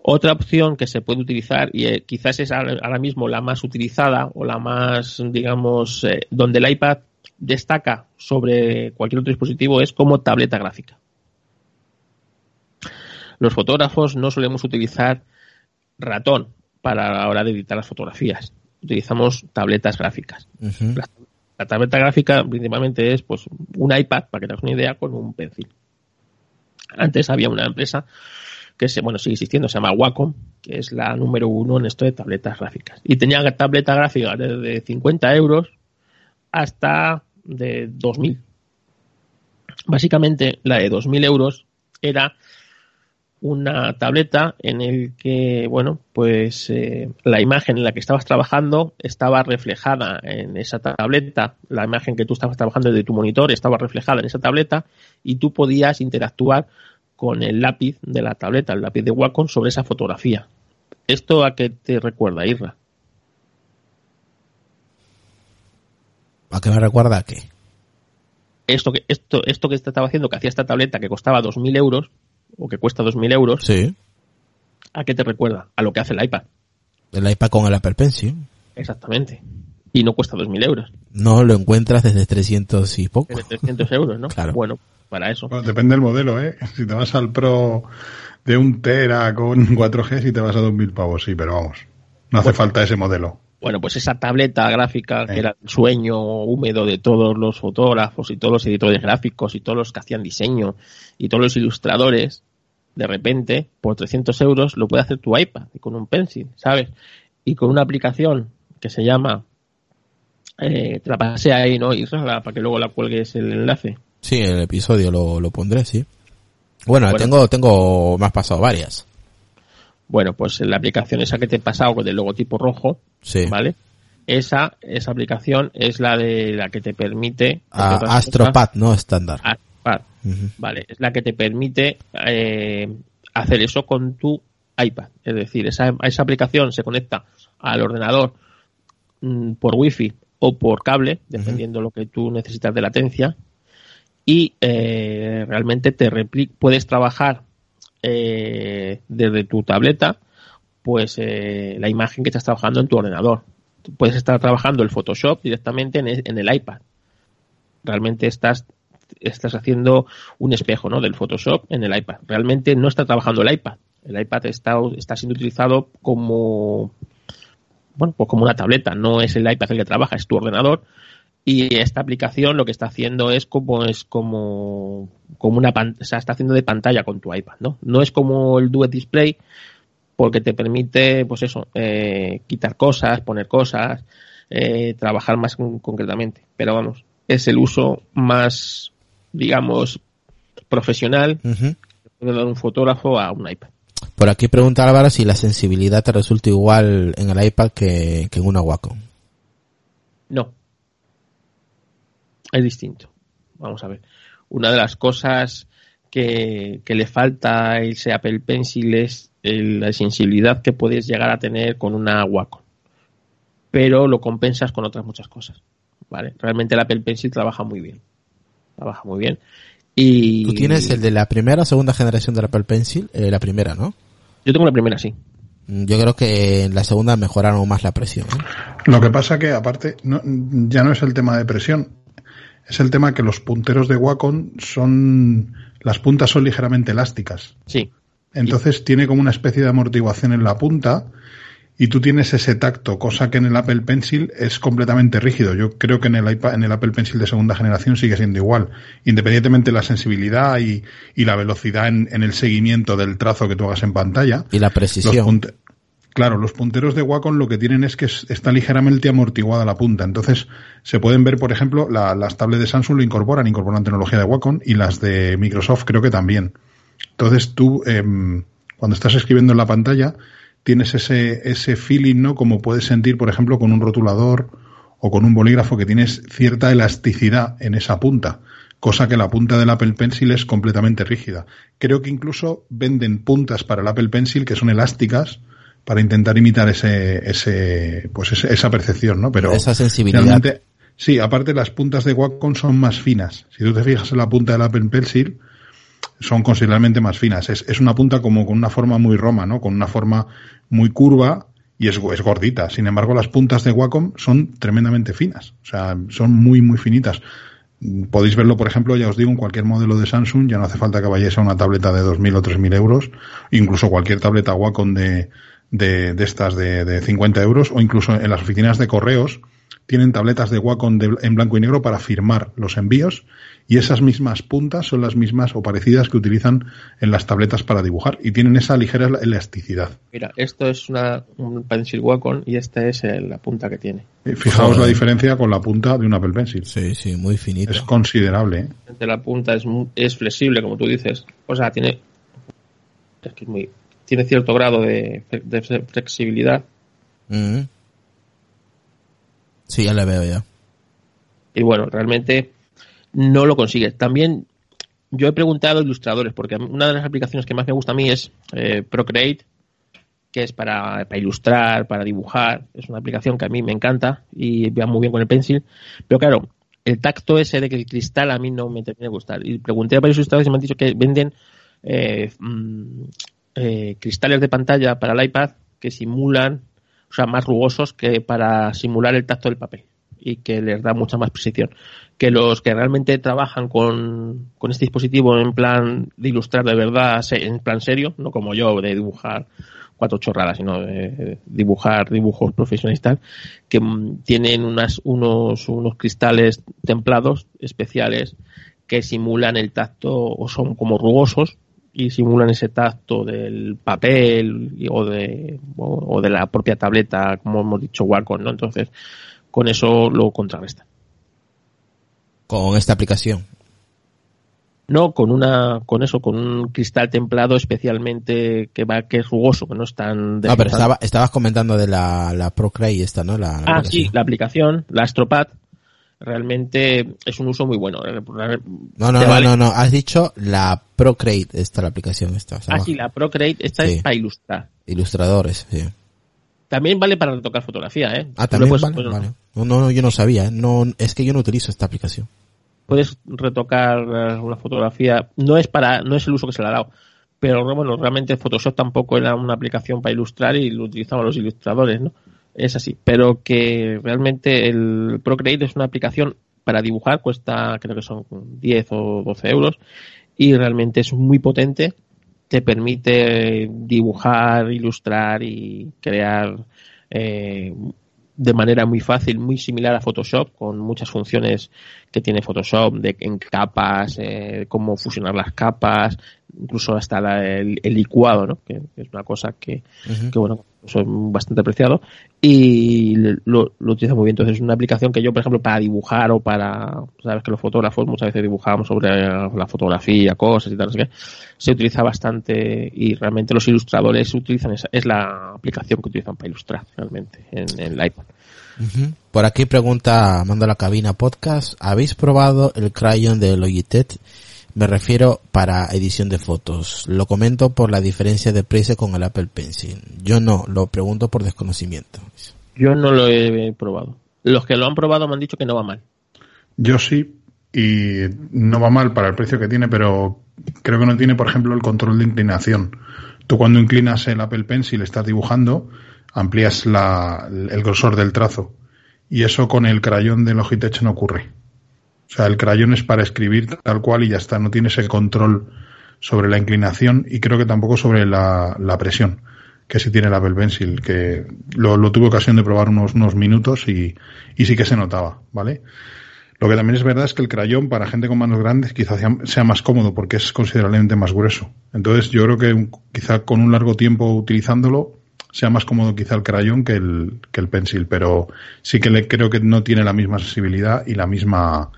Otra opción que se puede utilizar y eh, quizás es ahora mismo la más utilizada o la más, digamos, eh, donde el iPad destaca sobre cualquier otro dispositivo es como tableta gráfica. Los fotógrafos no solemos utilizar ratón para la hora de editar las fotografías. Utilizamos tabletas gráficas. la, tableta gráfica principalmente es pues un iPad, para que te hagas una idea, con un pencil. Antes había una empresa que se, bueno, sigue existiendo, se llama Wacom, que es la número uno en esto de tabletas gráficas. Y tenía tableta gráfica desde 50 euros hasta de 2.000. Básicamente, la de 2.000 euros era una tableta en el que, bueno, pues eh, la imagen en la que estabas trabajando estaba reflejada en esa tableta, la imagen que tú estabas trabajando de tu monitor estaba reflejada en esa tableta y tú podías interactuar con el lápiz de la tableta, el lápiz de Wacom sobre esa fotografía. ¿Esto a qué te recuerda, Irra? ¿A qué me recuerda a qué? Esto que, esto, esto que estaba haciendo, que hacía esta tableta que costaba 2.000 euros, o que cuesta 2.000 euros, sí. ¿a qué te recuerda? A lo que hace el iPad. El iPad con el Apple Pencil. Exactamente. Y no cuesta 2.000 euros. No, lo encuentras desde 300 y poco. Desde 300 euros, ¿no? Claro. Bueno, para eso. depende del modelo, ¿eh? Si te vas al Pro de un Tera con 4G, si te vas a 2.000 pavos, sí, pero vamos. No hace falta ese modelo. Bueno, pues esa tableta gráfica que era el sueño húmedo de todos los fotógrafos y todos los editores gráficos y todos los que hacían diseño y todos los ilustradores, de repente, por 300 euros lo puede hacer tu iPad y con un pencil, ¿sabes? Y con una aplicación que se llama, eh, te la pasé ahí, ¿no? Y para que luego la cuelgues el enlace. Sí, en el episodio lo, lo pondré, sí. Bueno, tengo, tengo, más pasado varias. Bueno, pues la aplicación esa que te he pasado con el logotipo rojo, ¿vale? Esa, esa aplicación es la de la que te permite... Astropad, no estándar. Astropad, vale. Es la que te permite eh, hacer eso con tu iPad. Es decir, esa, esa aplicación se conecta al ordenador mm, por wifi o por cable, dependiendo lo que tú necesitas de latencia, y eh, realmente te puedes trabajar eh, desde tu tableta, pues eh, la imagen que estás trabajando en tu ordenador. puedes estar trabajando el Photoshop directamente en el, iPad. Realmente estás estás haciendo un espejo ¿no? del Photoshop en el iPad. Realmente no está trabajando el iPad. El iPad está, está siendo utilizado como bueno, pues como una tableta. No es el iPad el que trabaja, es tu ordenador y esta aplicación lo que está haciendo es como es como como una o está haciendo de pantalla con tu iPad no no es como el Duet Display porque te permite pues eso eh, quitar cosas poner cosas eh, trabajar más concretamente. Pero vamos es el uso más digamos profesional que puede dar un fotógrafo a un iPad. Por aquí pregunta Álvaro si la sensibilidad te resulta igual en el iPad que, que en una Wacom. No. Es distinto. Vamos a ver. Una de las cosas que, le falta a ese Apple Pencil es la sensibilidad que puedes llegar a tener con una Wacom. Pero lo compensas con otras muchas cosas. ¿Vale? Realmente el Apple Pencil trabaja muy bien. Trabaja muy bien. Y... ¿Tú tienes el de la primera o segunda generación del Apple Pencil? Eh, la primera, ¿no? Yo tengo la primera, sí. Mm, yo creo que en la segunda mejoraron más la presión. Lo que pasa que, aparte, ya no es el tema de presión, es el tema que los punteros de Wacom son, las puntas son ligeramente elásticas. Sí. Entonces tiene como una especie de amortiguación en la punta y tú tienes ese tacto, cosa que en el Apple Pencil es completamente rígido. Yo creo que en el iPad, en el Apple Pencil de segunda generación sigue siendo igual, independientemente de la sensibilidad y, la velocidad en, el seguimiento del trazo que tú hagas en pantalla. Y la precisión. Claro, los punteros de Wacom lo que tienen es que está ligeramente amortiguada la punta. Entonces, se pueden ver, por ejemplo, las tablets de Samsung lo incorporan, incorporan tecnología de Wacom y las de Microsoft creo que también. Entonces, tú, em, cuando estás escribiendo en la pantalla, tienes ese, ese feeling, ¿no? Como puedes sentir, por ejemplo, con un rotulador o con un bolígrafo que tienes cierta elasticidad en esa punta, cosa que la punta del Apple Pencil es completamente rígida. Creo que incluso venden puntas para el Apple Pencil que son elásticas, para intentar imitar ese, ese, pues esa percepción, ¿no? Pero esa sensibilidad. Sí, aparte las puntas de Wacom son más finas. Si tú te fijas en la punta del Apple Pencil, son considerablemente más finas. Es, es una punta como con una forma muy roma, ¿no? Con una forma muy curva y es, es gordita. Sin embargo, las puntas de Wacom son tremendamente finas. O sea, son muy, muy finitas. Podéis verlo, por ejemplo, ya os digo, en cualquier modelo de Samsung, ya no hace falta que vayáis a una tableta de 2.000 o 3.000 euros, incluso cualquier tableta Wacom de, de, de estas de, de 50 euros, o incluso en las oficinas de correos, tienen tabletas de Wacom en blanco y negro para firmar los envíos y esas mismas puntas son las mismas o parecidas que utilizan en las tabletas para dibujar y tienen esa ligera elasticidad. Mira, esto es una, un Pencil Wacom y esta es la punta que tiene. Eh, fijaos la diferencia con la punta de un Apple Pencil. Sí, sí, muy finita. Es considerable. ¿eh? La punta es, es flexible, como tú dices. O sea, tiene, es que muy, tiene cierto grado de, de flexibilidad. Mm. Sí, ya la veo ya. Y bueno, realmente no lo consigue. También yo he preguntado a ilustradores, porque una de las aplicaciones que más me gusta a mí es eh, Procreate, que es para, ilustrar, para dibujar. Es una aplicación que a mí me encanta y va muy bien con el pencil. Pero claro, el tacto ese de que el cristal a mí no me termina de gustar. Y pregunté a varios ilustradores y me han dicho que venden eh, mm, eh, cristales de pantalla para el iPad que simulan o sea, más rugosos que para simular el tacto del papel y que les da mucha más precisión. Que los que realmente trabajan con, con este dispositivo en plan de ilustrar de verdad, en plan serio, no como yo, de dibujar cuatro chorradas, sino de dibujar dibujos profesionales tal, que mm, tienen unas, unos, unos cristales templados especiales que simulan el tacto o son como rugosos y simulan ese tacto del papel o de, o, de la propia tableta, como hemos dicho, Wacom, ¿no? Entonces, con eso lo contrarresta. ¿Con esta aplicación? No, con una, con eso, con un cristal templado especialmente que va, que es rugoso, que no es tan... No, pero estabas comentando de la, la Procreate esta, ¿no? La, ah, sí, la aplicación, la Astropad, realmente es un uso muy bueno. No, no, no, no, no, has dicho la Procreate, esta la aplicación esta. Ah, sí, la Procreate, esta es para ilustrar. Ilustradores, sí. También vale para retocar fotografía, ¿eh? Ah, también vale, vale. No, no, yo no sabía, ¿eh? no, es que yo no utilizo esta aplicación. Puedes retocar eh, una fotografía, no es para, no es el uso que se le ha dado, pero bueno, realmente Photoshop tampoco era una aplicación para ilustrar y lo utilizaban los ilustradores, ¿no? es así. Pero que realmente el Procreate es una aplicación para dibujar, cuesta creo que son 10 o 12 euros y realmente es muy potente. Te permite dibujar, ilustrar y crear eh, de manera muy fácil, muy similar a Photoshop, con muchas funciones que tiene Photoshop, de en capas, eh, cómo fusionar las capas, incluso hasta el, licuado, ¿no? Que, es una cosa que, que bueno, son bastante apreciado y lo, lo utiliza muy bien. Entonces es una aplicación que yo, por ejemplo, para dibujar o para, sabes que los fotógrafos muchas veces dibujamos sobre la fotografía, cosas y tal, se utiliza bastante y realmente los ilustradores utilizan esa, es la aplicación que utilizan para ilustrar realmente en, el iPad. Por aquí pregunta, mando a la cabina podcast, ¿habéis probado el crayon de Logitech? Me refiero para edición de fotos. Lo comento por la diferencia de precio con el Apple Pencil. Yo no, lo pregunto por desconocimiento. Yo no lo he probado. Los que lo han probado me han dicho que no va mal. Yo sí, y no va mal para el precio que tiene, pero creo que no tiene, por ejemplo, el control de inclinación. Tú cuando inclinas el Apple Pencil, estás dibujando, amplías la, el grosor del trazo. Y eso con el crayón de Logitech no ocurre. O sea, el crayón es para escribir tal cual y ya está, no tiene ese control sobre la inclinación y creo que tampoco sobre la, presión que sí tiene el Apple Pencil, que lo, tuve ocasión de probar unos, unos minutos y, y, sí que se notaba, ¿vale? Lo que también es verdad es que el crayón para gente con manos grandes quizás sea, más cómodo porque es considerablemente más grueso. Entonces yo creo que quizá con un largo tiempo utilizándolo sea más cómodo quizá el crayón que el, que el pencil, pero sí que le, creo que no tiene la misma sensibilidad y la misma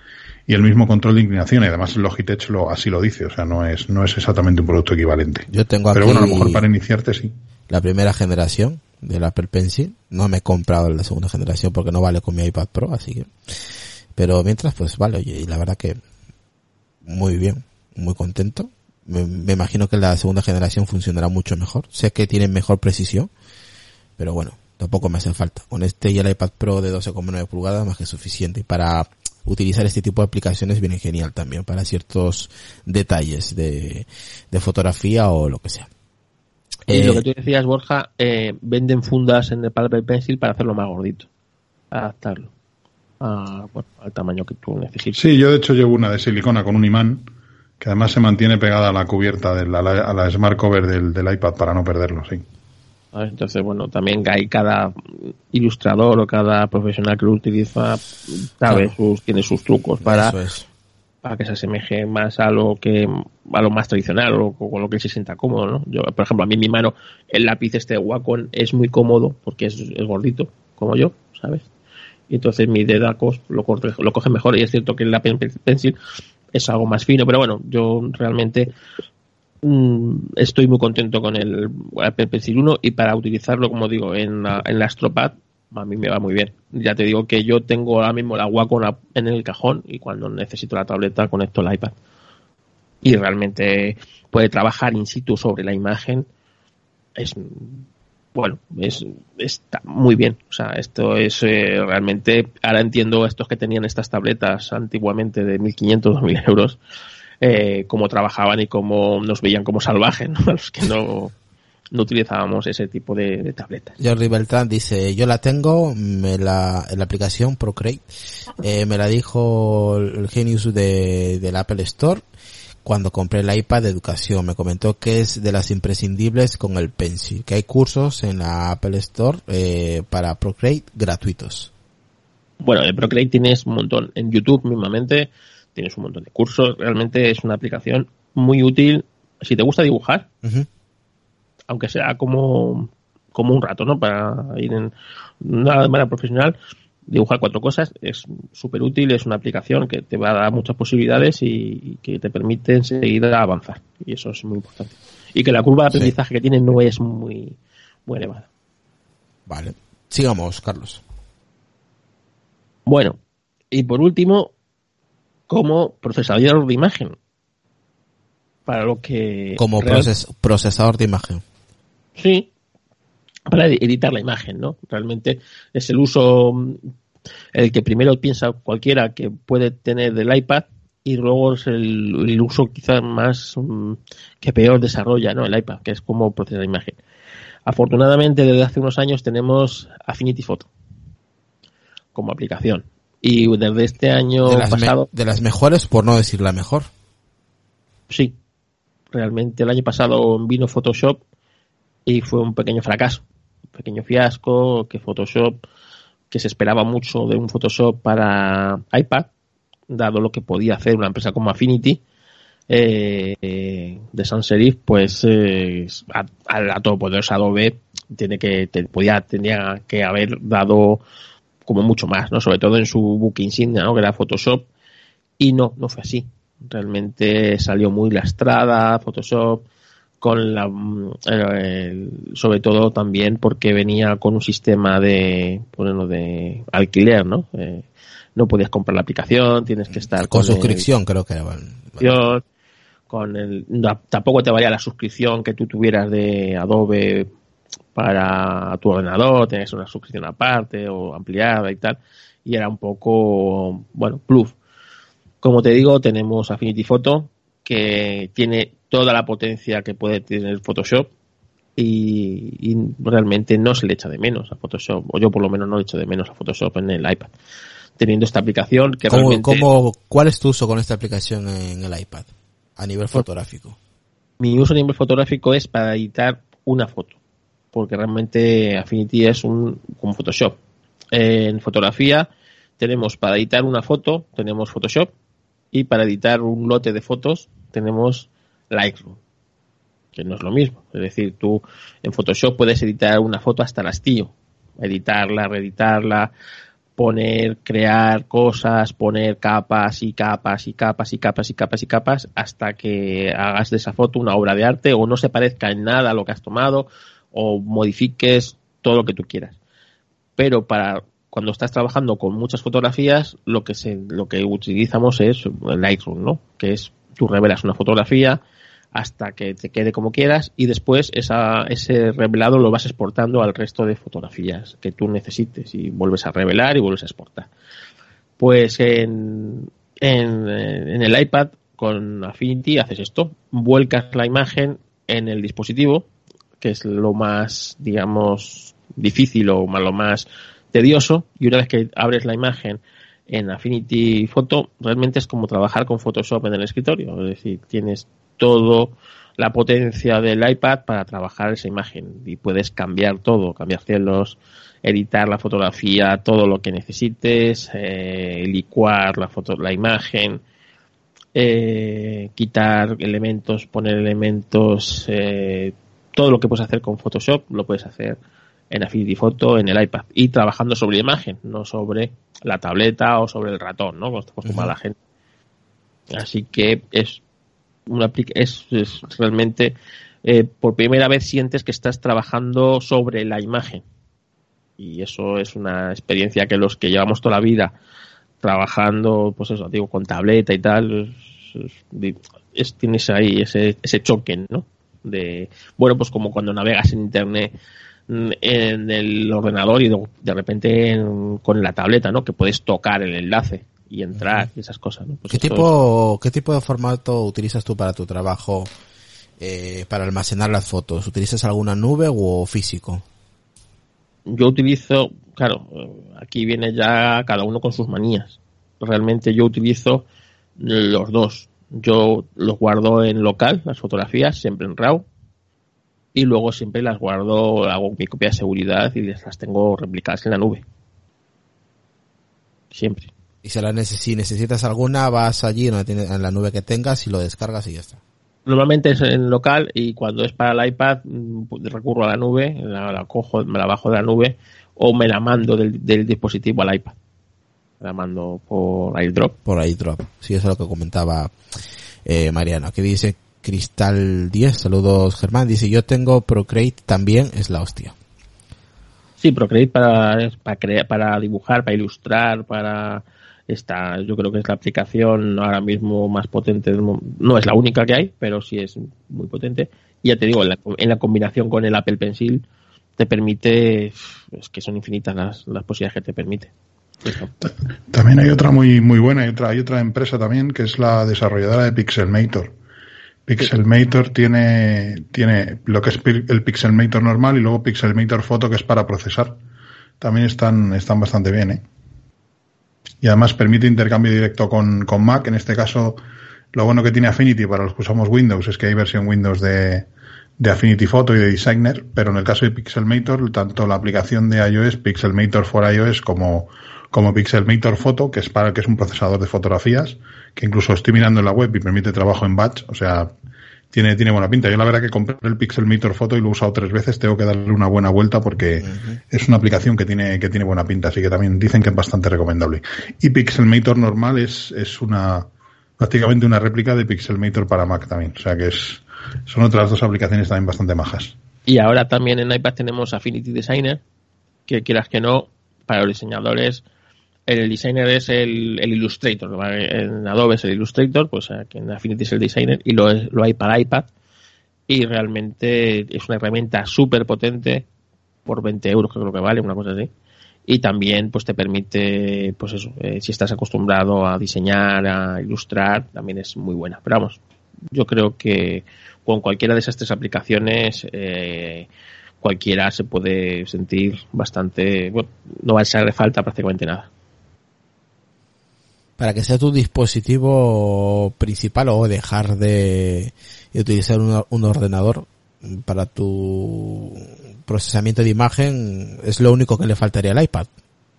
y el mismo control de inclinación y además el Logitech lo, así lo dice, o sea, no es, no es exactamente un producto equivalente. Yo tengo Pero bueno, a lo mejor para iniciarte sí. La primera generación del Apple Pencil, no me he comprado la segunda generación porque no vale con mi iPad Pro, así que, pero mientras pues vale, oye, y la verdad que muy bien, muy contento. Me, me imagino que la segunda generación funcionará mucho mejor. Sé que tiene mejor precisión pero bueno, tampoco me hace falta. Con este y el iPad Pro de 12,9 pulgadas más que suficiente. Y para utilizar este tipo de aplicaciones viene genial también para ciertos detalles de, de fotografía o lo que sea. Y lo eh, que tú decías, Borja, eh, venden fundas en el Apple Pencil para hacerlo más gordito, adaptarlo al tamaño que tú necesites. Sí, yo de hecho llevo una de silicona con un imán que además se mantiene pegada a la cubierta de la, a la smart cover del, del iPad para no perderlo, sí. Entonces, bueno, también hay cada ilustrador o cada profesional que lo utiliza, sabe, sus, tiene sus trucos para, para que se asemeje más a lo que, a lo más tradicional o con lo que se sienta cómodo, ¿no? Yo, por ejemplo, a mí mi mano, el lápiz este Wacom es muy cómodo porque es, gordito, como yo, ¿sabes? Y entonces mi dedacos lo, lo coge mejor y es cierto que el lápiz pencil es algo más fino, pero bueno, yo realmente estoy muy contento con el Apple Pencil 1 y para utilizarlo, como digo, en la, en la Astropad, a mí me va muy bien. Ya te digo que yo tengo ahora mismo la Wacom en el cajón y cuando necesito la tableta conecto el iPad. Y realmente puede trabajar in situ sobre la imagen. Es bueno, es, está muy bien. O sea, esto es eh, realmente. Ahora entiendo estos que tenían estas tabletas antiguamente de 1.500, 2.000 euros eh, cómo trabajaban y cómo nos veían como salvajes, ¿no? los que no, no utilizábamos ese tipo de, tabletas. Jordi Beltrán dice, yo la tengo, me la, en la aplicación Procreate, eh, me la dijo el genius de, del Apple Store cuando compré el iPad de educación. Me comentó que es de las imprescindibles con el Pencil, que hay cursos en la Apple Store eh, para Procreate gratuitos. Bueno, de Procreate tienes un montón. En YouTube mismamente tienes un montón de cursos. Realmente es una aplicación muy útil si te gusta dibujar, aunque sea como, como un rato, ¿no? Para ir en una manera profesional, dibujar cuatro cosas es súper útil, es una aplicación que te va a dar muchas posibilidades y, que te permite enseguida avanzar. Y eso es muy importante. Y que la curva de aprendizaje que tiene no es muy, muy elevada. Vale. Sigamos, Carlos. Bueno, y por último, como procesador de imagen. Para lo que. Como procesador de imagen. Sí, para editar la imagen, ¿no? Realmente es el uso el que primero piensa cualquiera que puede tener del iPad y luego es el, uso quizás más mm, que peor desarrolla, ¿no? El iPad, que es como procesar la imagen. Afortunadamente, desde hace unos años tenemos Affinity Photo como aplicación. Y desde este año de las pasado. de las mejores, por no decir la mejor. Sí. Realmente el año pasado vino Photoshop y fue un pequeño fracaso. Un pequeño fiasco que Photoshop, que se esperaba mucho de un Photoshop para iPad, dado lo que podía hacer una empresa como Affinity, eh, de sans serif, pues eh, a, a, todopoderosa Adobe tiene que podía tenía que haber dado como mucho más, ¿no? Sobre todo en su book insignia, ¿no? Que era Photoshop. Y no, no fue así. Realmente salió muy lastrada Photoshop con la eh, sobre todo también porque venía con un sistema de bueno, de alquiler, ¿no? Eh, no podías comprar la aplicación, tienes que estar con, suscripción, creo que era. Con el, tampoco te valía la suscripción que tú tuvieras de Adobe para tu ordenador, tienes una suscripción aparte o ampliada y tal, y era un poco, bueno, plus. Como te digo, tenemos Affinity Photo, que tiene toda la potencia que puede tener Photoshop y, realmente no se le echa de menos a Photoshop, o yo por lo menos no le echo de menos a Photoshop en el iPad. Teniendo esta aplicación que realmente... ¿Cuál es tu uso con esta aplicación en el iPad a nivel fotográfico? Mi uso a nivel fotográfico es para editar una foto porque realmente Affinity es un como Photoshop. En fotografía tenemos para editar una foto, tenemos Photoshop y para editar un lote de fotos tenemos Lightroom, que no es lo mismo. Es decir, tú en Photoshop puedes editar una foto hasta el hastío, editarla, reeditarla, poner, crear cosas, poner capas y capas y capas y capas y capas y capas hasta que hagas de esa foto una obra de arte o no se parezca en nada a lo que has tomado o modifiques todo lo que tú quieras. Pero para cuando estás trabajando con muchas fotografías, lo que lo que utilizamos es Lightroom, ¿no? Que es tú revelas una fotografía, hasta que te quede como quieras y después ese revelado lo vas exportando al resto de fotografías que tú necesites y vuelves a revelar y vuelves a exportar. Pues en, en el iPad con Affinity haces esto, vuelcas la imagen en el dispositivo, que es lo más, digamos, difícil o lo más tedioso, y una vez que abres la imagen en Affinity Photo, realmente es como trabajar con Photoshop en el escritorio, es decir, tienes todo la potencia del iPad para trabajar esa imagen y puedes cambiar todo, cambiar cielos, editar la fotografía, todo lo que necesites, eh, licuar la foto, la imagen, eh, quitar elementos, poner elementos, eh, todo lo que puedes hacer con Photoshop lo puedes hacer en Affinity Photo en el iPad y trabajando sobre la imagen, no sobre la tableta o sobre el ratón, ¿no? Como está acostumbrada la gente. Así que es una es, es realmente eh, por primera vez sientes que estás trabajando sobre la imagen y eso es una experiencia que los que llevamos toda la vida trabajando pues eso digo con tableta y tal es, tienes ahí ese, ese choque no de bueno pues como cuando navegas en internet mm, en el ordenador y de, repente con la tableta no que puedes tocar el enlace y entrar y esas cosas. ¿no? Pues ¿Qué, tipo, ¿Qué tipo de formato utilizas tú para tu trabajo eh, para almacenar las fotos? ¿Utilizas alguna nube o físico? Yo utilizo, claro, aquí viene ya cada uno con sus manías. Realmente yo utilizo los dos. Yo los guardo en local, las fotografías, siempre en RAW. Y luego siempre las guardo, hago mi copia de seguridad y las tengo replicadas en la nube. Siempre. Y si, la si necesitas alguna, vas allí en la nube que tengas y lo descargas y ya está. Normalmente es en local y cuando es para el iPad mm, recurro a la nube, la, cojo, me la bajo de la nube o me la mando del, dispositivo al iPad. La mando por iDrop. Por iDrop, sí, eso es lo que comentaba eh, Mariano. Aquí dice Cristal 10, saludos Germán, dice yo tengo Procreate también, es la hostia. Sí, Procreate para, para, crear, para dibujar, para ilustrar, para esta yo creo que es la aplicación ahora mismo más potente no es la única que hay pero sí es muy potente y ya te digo en la, combinación con el Apple Pencil te permite es que son infinitas las, las posibilidades que te permite también hay otra muy muy buena hay otra hay otra empresa también que es la desarrolladora de Pixelmator Pixelmator tiene tiene lo que es el Pixelmator normal y luego Pixelmator Photo que es para procesar también están están bastante bien ¿eh? y además permite intercambio directo con, con Mac. En este caso, lo bueno que tiene Affinity para los que usamos Windows es que hay versión Windows de, de Affinity Photo y de Designer, pero en el caso de Pixelmator, tanto la aplicación de iOS, Pixelmator for iOS, como, como Pixelmator Photo, que es para que es un procesador de fotografías, que incluso estoy mirando en la web y permite trabajo en batch, o sea, tiene, tiene buena pinta. Yo la verdad que compré el Pixelmator Photo y lo he usado tres veces, tengo que darle una buena vuelta porque es una aplicación que tiene, que tiene buena pinta, así que también dicen que es bastante recomendable. Y Pixelmator normal es, es una, prácticamente una réplica de Pixelmator para Mac también, o sea que es, son otras dos aplicaciones también bastante majas. Y ahora también en iPad tenemos Affinity Designer, que quieras que no, para los diseñadores el designer es el, Illustrator, en Adobe es el Illustrator, pues aquí en Affinity es el designer y lo, lo hay para iPad y realmente es una herramienta súper potente por 20 euros creo que vale, una cosa así. Y también pues te permite, pues eso, eh, si estás acostumbrado a diseñar, a ilustrar, también es muy buena. Pero vamos, yo creo que con cualquiera de esas tres aplicaciones eh, cualquiera se puede sentir bastante, bueno, no va a de falta prácticamente nada para que sea tu dispositivo principal o dejar de, utilizar un, ordenador para tu procesamiento de imagen es lo único que le faltaría al iPad,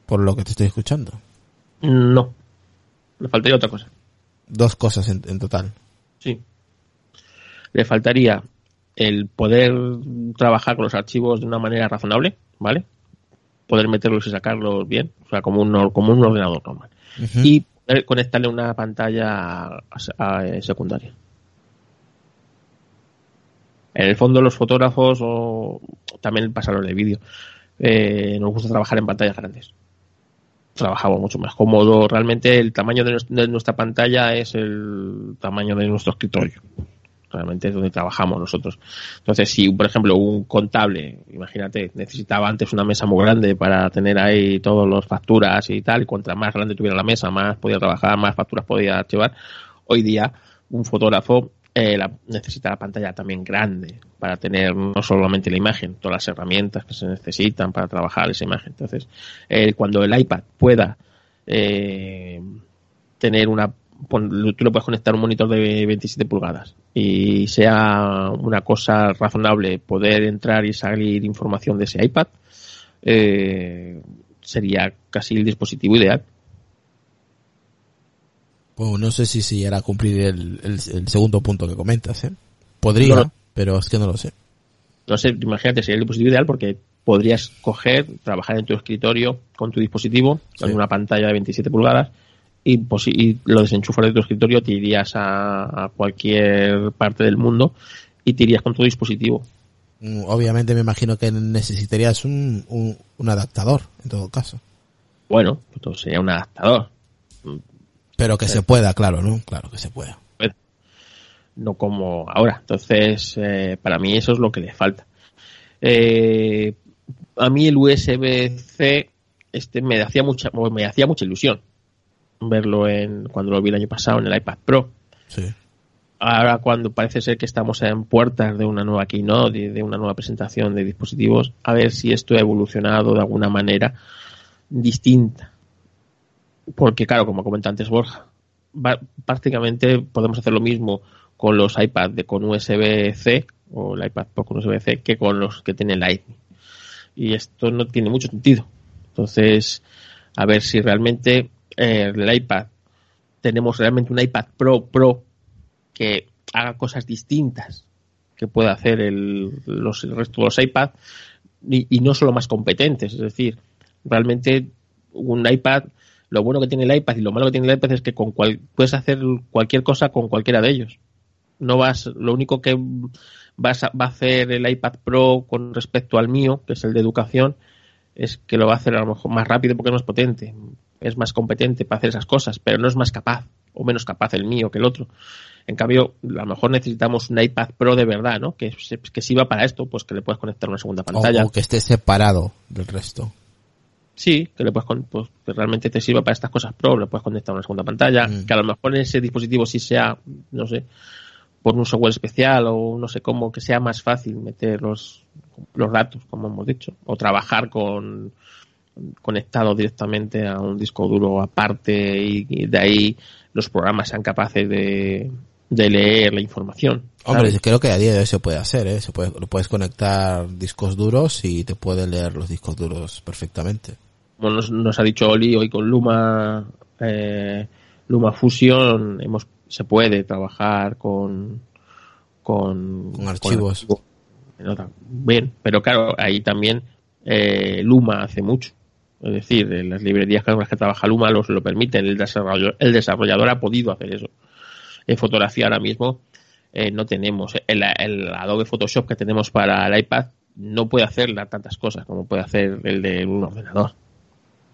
por lo que te estoy escuchando. No, le faltaría otra cosa. Dos cosas en, en total. Sí. Le faltaría el poder trabajar con los archivos de una manera razonable, ¿vale? Poder meterlos y sacarlos bien, o sea, como un, como un ordenador normal. Y conectarle una pantalla eh, secundaria. En el fondo los fotógrafos o también pasaron de vídeo eh, nos gusta trabajar en pantallas grandes. Trabajamos mucho más cómodo. Realmente el tamaño de, nuestra pantalla es el tamaño de nuestro escritorio. Realmente es donde trabajamos nosotros. Entonces, si, por ejemplo, un contable, imagínate, necesitaba antes una mesa muy grande para tener ahí todas las facturas y tal, y cuanto más grande tuviera la mesa, más podía trabajar, más facturas podía archivar. Hoy día, un fotógrafo eh, necesita la pantalla también grande para tener no solamente la imagen, todas las herramientas que se necesitan para trabajar esa imagen. Entonces, eh, cuando el iPad pueda eh, tener una tú le puedes conectar un monitor de 27 pulgadas y sea una cosa razonable poder entrar y salir información de ese iPad, eh, sería casi el dispositivo ideal. Bueno, no sé si si era cumplir el, segundo punto que comentas, ¿eh? Podría, pero es que no lo sé. No sé, imagínate, sería el dispositivo ideal porque podrías coger, trabajar en tu escritorio con tu dispositivo, con una pantalla de 27 pulgadas, y, pues, y lo desenchufas de tu escritorio, te irías a, cualquier parte del mundo y te irías con tu dispositivo. Mm, obviamente me imagino que necesitarías un, un, adaptador, en todo caso. Bueno, pues sería un adaptador. Pero que se pueda, claro, ¿no? Claro que se pueda. No como ahora. Entonces, eh, para mí eso es lo que le falta. Eh, a mí el USB-C este, me hacía mucha, me hacía mucha ilusión verlo en cuando lo vi el año pasado en el iPad Pro. Ahora cuando parece ser que estamos en puertas de una nueva keynote y de una nueva presentación de dispositivos, a ver si esto ha evolucionado de alguna manera distinta. Porque claro, como comenta antes Borja, prácticamente podemos hacer lo mismo con los iPads de con USB-C o el iPad Pro con USB-C que con los que tienen Lightning. Y esto no tiene mucho sentido. Entonces, a ver si realmente eh, el iPad, tenemos realmente un iPad Pro Pro que haga cosas distintas que pueda hacer el, los, resto de los iPad y, no solo más competentes. Es decir, realmente un iPad, lo bueno que tiene el iPad y lo malo que tiene el iPad es que con cual, puedes hacer cualquier cosa con cualquiera de ellos. No vas, lo único que vas va a hacer el iPad Pro con respecto al mío, que es el de educación, es que lo va a hacer a lo mejor más rápido porque es más potente es más competente para hacer esas cosas, pero no es más capaz o menos capaz el mío que el otro. En cambio, a lo mejor necesitamos un iPad Pro de verdad, ¿no? Que, que sirva para esto, pues que le puedes conectar una segunda pantalla. O, que esté separado del resto. Sí, que le puedes pues, que realmente te sirva para estas cosas Pro, le puedes conectar una segunda pantalla, mm. que a lo mejor ese dispositivo sí sea, no sé, por un software especial o no sé cómo, que sea más fácil meter los, los datos, como hemos dicho, o trabajar con conectado directamente a un disco duro aparte y, de ahí los programas sean capaces de, leer la información. Hombre, creo que a día de hoy se puede hacer, ¿eh? Se puede, lo puedes conectar discos duros y te puede leer los discos duros perfectamente. Como nos, ha dicho Oli hoy con Luma, eh, Luma Fusion, hemos, se puede trabajar con, con, con archivos. Bien, pero claro, ahí también eh, Luma hace mucho. Es decir, en las librerías con las que trabaja Luma los lo permiten. El desarrollador, el desarrollador ha podido hacer eso. En fotografía ahora mismo eh, no tenemos. El, Adobe Photoshop que tenemos para el iPad no puede hacer tantas cosas como puede hacer el de un ordenador.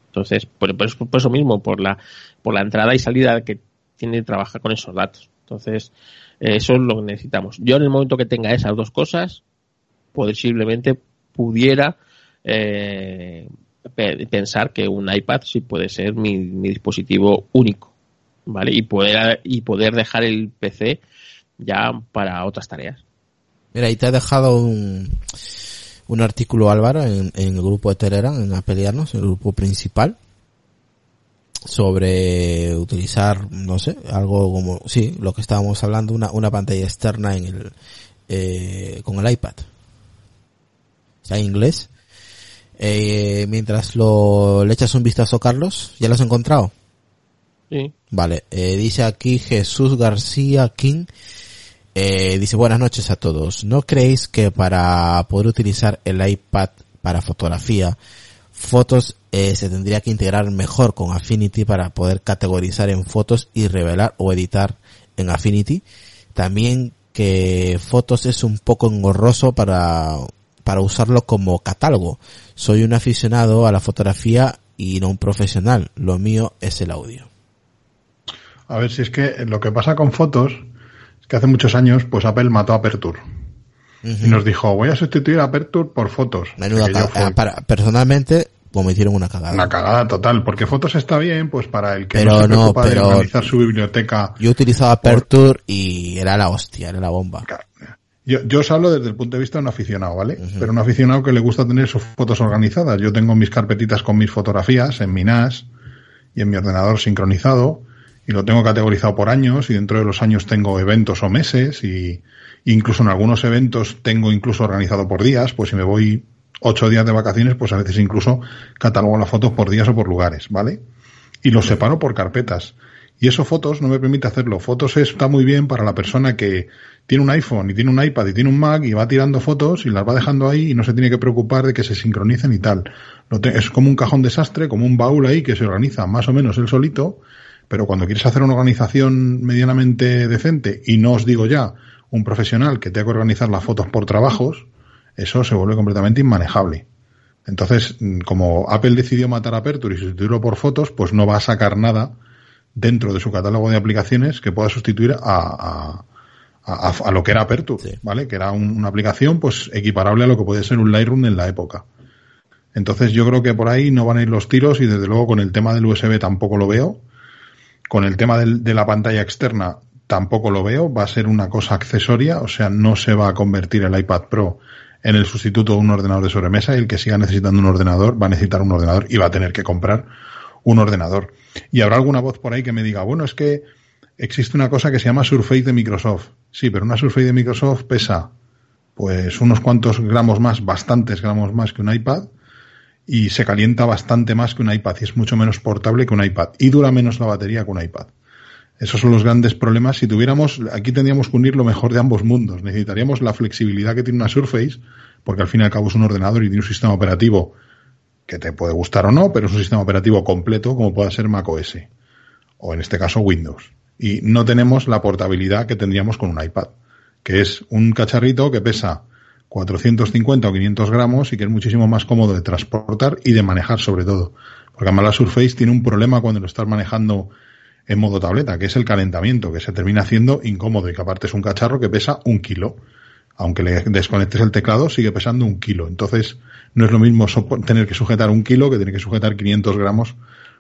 Entonces, por, eso mismo, por la, por la entrada y salida que tiene que trabajar con esos datos. Entonces, eh, eso es lo que necesitamos. Yo en el momento que tenga esas dos cosas, posiblemente pudiera eh, pensar que un iPad sí puede ser mi, dispositivo único, ¿vale? Y poder, y poder dejar el PC ya para otras tareas. Mira, ahí te he dejado un, un artículo, Álvaro, en, el grupo de Telegram, en Apeliarnos, el grupo principal, sobre utilizar, no sé, algo como, sí, lo que estábamos hablando, una, una pantalla externa en el, eh, con el iPad. Está en inglés eh, mientras lo le echas un vistazo, Carlos, ¿ya lo has encontrado? Sí. Vale, eh, dice aquí Jesús García King. Eh, dice buenas noches a todos. ¿No creéis que para poder utilizar el iPad para fotografía, fotos eh, se tendría que integrar mejor con Affinity para poder categorizar en fotos y revelar o editar en Affinity? También que fotos es un poco engorroso para para usarlo como catálogo. Soy un aficionado a la fotografía y no un profesional. Lo mío es el audio. A ver, si es que lo que pasa con fotos Es que hace muchos años, pues Apple mató a Aperture. Y nos dijo, voy a sustituir a Aperture por fotos. Menuda para, personalmente, como hicieron una cagada. Una cagada total, porque fotos está bien, pues para el que no se preocupa de organizar su biblioteca. Yo utilizaba Aperture y era la hostia, era la bomba. Yo, yo os hablo desde el punto de vista de un aficionado, ¿vale? Pero un aficionado que le gusta tener sus fotos organizadas. Yo tengo mis carpetitas con mis fotografías en mi NAS y en mi ordenador sincronizado y lo tengo categorizado por años y dentro de los años tengo eventos o meses y incluso en algunos eventos tengo incluso organizado por días, pues si me voy ocho días de vacaciones, pues a veces incluso catalogo las fotos por días o por lugares, ¿vale? Y los separo por carpetas. Y eso fotos no me permite hacerlo. Fotos está muy bien para la persona que tiene un iPhone y tiene un iPad y tiene un Mac y va tirando fotos y las va dejando ahí y no se tiene que preocupar de que se sincronicen y tal. Es como un cajón desastre, como un baúl ahí que se organiza más o menos él solito, pero cuando quieres hacer una organización medianamente decente y no os digo ya un profesional que tenga que organizar las fotos por trabajos, eso se vuelve completamente inmanejable. Entonces, como Apple decidió matar a Aperture y sustituirlo por fotos, pues no va a sacar nada dentro de su catálogo de aplicaciones que pueda sustituir a, a, lo que era Aperture, ¿vale? Que era una aplicación pues equiparable a lo que puede ser un Lightroom en la época. Entonces yo creo que por ahí no van a ir los tiros y desde luego con el tema del USB tampoco lo veo. Con el tema de la pantalla externa tampoco lo veo. Va a ser una cosa accesoria, o sea, no se va a convertir el iPad Pro en el sustituto de un ordenador de sobremesa y el que siga necesitando un ordenador va a necesitar un ordenador y va a tener que comprar un ordenador. Y habrá alguna voz por ahí que me diga, bueno, es que existe una cosa que se llama Surface de Microsoft. Sí, pero una Surface de Microsoft pesa pues unos cuantos gramos más, bastantes gramos más que un iPad y se calienta bastante más que un iPad y es mucho menos portable que un iPad y dura menos la batería que un iPad. Esos son los grandes problemas. Si tuviéramos, aquí tendríamos que unir lo mejor de ambos mundos. Necesitaríamos la flexibilidad que tiene una Surface, porque al fin y al cabo es un ordenador y tiene un sistema operativo que te puede gustar o no, pero es un sistema operativo completo como pueda ser macOS o en este caso Windows. Y no tenemos la portabilidad que tendríamos con un iPad, que es un cacharrito que pesa 450 o 500 gramos y que es muchísimo más cómodo de transportar y de manejar sobre todo. Porque además la Surface tiene un problema cuando lo estás manejando en modo tableta, que es el calentamiento, que se termina haciendo incómodo y que aparte es un cacharro que pesa un kilo. Aunque le desconectes el teclado, sigue pesando un kilo. Entonces, no es lo mismo tener que sujetar un kilo que tener que sujetar 500 gramos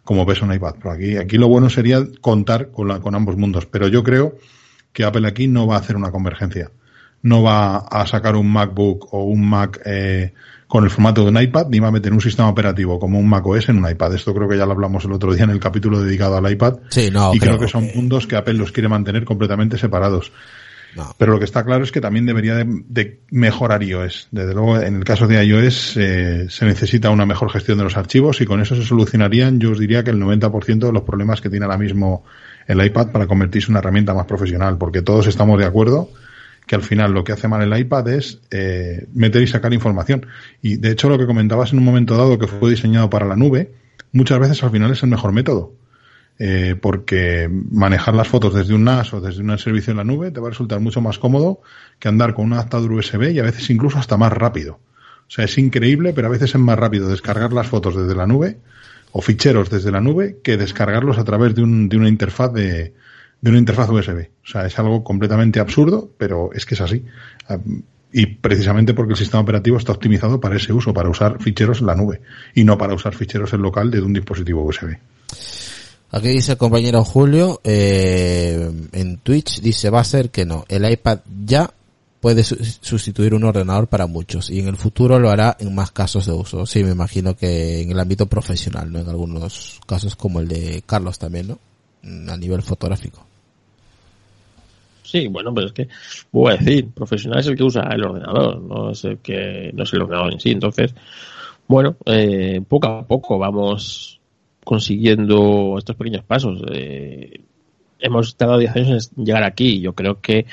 como pesa un iPad. Pero aquí, aquí lo bueno sería contar con, la, con ambos mundos. Pero yo creo que Apple aquí no va a hacer una convergencia. No va a sacar un MacBook o un Mac eh, con el formato de un iPad, ni va a meter un sistema operativo como un macOS en un iPad. Esto creo que ya lo hablamos el otro día en el capítulo dedicado al iPad. Sí, no, y creo, que son puntos que Apple los quiere mantener completamente separados. Pero lo que está claro es que también debería de, mejorar iOS. Desde luego, en el caso de iOS eh, se necesita una mejor gestión de los archivos y con eso se solucionarían, yo os diría que el 90% de los problemas que tiene ahora mismo el iPad para convertirse en una herramienta más profesional, porque todos estamos de acuerdo que al final lo que hace mal el iPad es eh, meter y sacar información. Y de hecho lo que comentabas en un momento dado que fue diseñado para la nube, muchas veces al final es el mejor método eh, porque manejar las fotos desde un NAS o desde un servicio en la nube te va a resultar mucho más cómodo que andar con un adaptador USB y a veces incluso hasta más rápido. O sea, es increíble, pero a veces es más rápido descargar las fotos desde la nube o ficheros desde la nube que descargarlos a través de, un, de una interfaz de, de una interfaz USB. O sea, es algo completamente absurdo, pero es que es así. Ah, y precisamente porque el sistema operativo está optimizado para ese uso, para usar ficheros en la nube y no para usar ficheros en local de un dispositivo USB. Aquí dice el compañero Julio, eh, en Twitch dice, va a ser que no, el iPad ya puede sustituir un ordenador para muchos y en el futuro lo hará en más casos de uso. Sí, me imagino que en el ámbito profesional, ¿no? En algunos casos como el de Carlos también, ¿no? Mm, a nivel fotográfico. Sí, bueno, pero es que, voy a decir, profesional es el que usa el ordenador, no es el que, no es el ordenador en sí. Entonces, bueno, eh, poco a poco vamos consiguiendo estos pequeños pasos. Eh, hemos tardado 10 años en llegar aquí. Yo creo que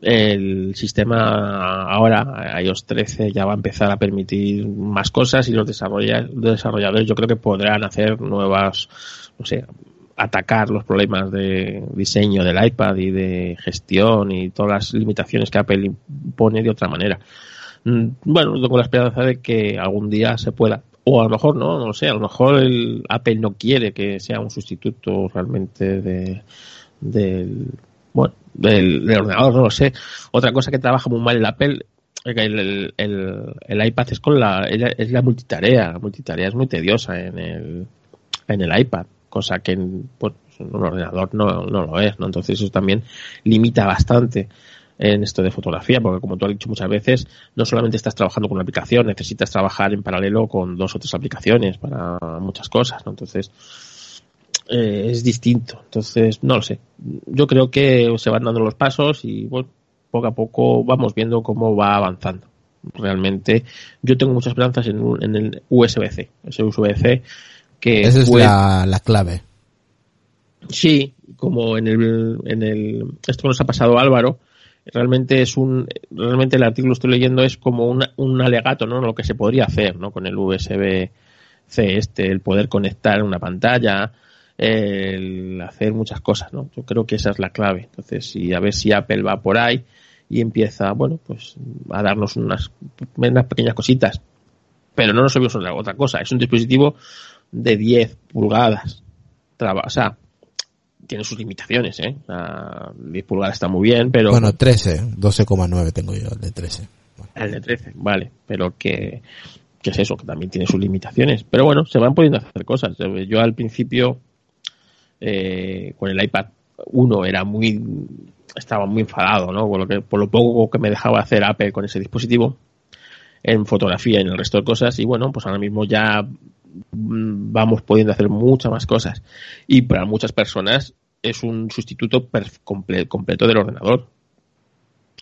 el sistema ahora, iOS 13, ya va a empezar a permitir más cosas y los desarrolladores yo creo que podrán hacer nuevas, no sé, atacar los problemas de diseño del iPad y de gestión y todas las limitaciones que Apple impone de otra manera. Mm, bueno, tengo la esperanza de que algún día se pueda o a lo mejor no, no lo sé, a lo mejor el Apple no quiere que sea un sustituto realmente de, del, bueno, del, ordenador, no lo sé. Otra cosa que trabaja muy mal el Apple el, el, el, iPad es con la, es la multitarea, la multitarea es muy tediosa en el, en el iPad, cosa que en, pues, un ordenador no, no lo es, ¿no? Entonces eso también limita bastante en esto de fotografía, porque como tú has dicho muchas veces, no solamente estás trabajando con una aplicación, necesitas trabajar en paralelo con dos o tres aplicaciones para muchas cosas, ¿no? Entonces, eh, es distinto. Entonces, no lo sé. Yo creo que se van dando los pasos y bueno, poco a poco vamos viendo cómo va avanzando. Realmente yo tengo muchas esperanzas en, en el USB-C, ese USB-C que Esa es la, la, clave. Sí, como en el, en el esto que nos ha pasado Álvaro, realmente es un realmente el artículo estoy leyendo es como una, un alegato, ¿no? Lo que se podría hacer, ¿no? Con el USB-C este, el poder conectar una pantalla, el hacer muchas cosas, ¿no? Yo creo que esa es la clave. Entonces, y a ver si Apple va por ahí y empieza, bueno, pues a darnos unas, unas pequeñas cositas. Pero no nos olvidemos otra, otra cosa, es un dispositivo de 10 pulgadas. Traba, o sea, tiene sus limitaciones, ¿eh? A 10 pulgadas está muy bien, pero... Bueno, 13, 12,9 tengo yo, el de 13. Bueno. El de 13, vale, pero que, que es eso, que también tiene sus limitaciones. Pero bueno, se van pudiendo hacer cosas. Yo al principio, eh, con el iPad 1 era muy estaba muy enfadado, ¿no? Por lo, que, por lo poco que me dejaba hacer Apple con ese dispositivo en fotografía y en el resto de cosas y bueno, pues ahora mismo ya vamos pudiendo hacer muchas más cosas y para muchas personas es un sustituto completo del ordenador.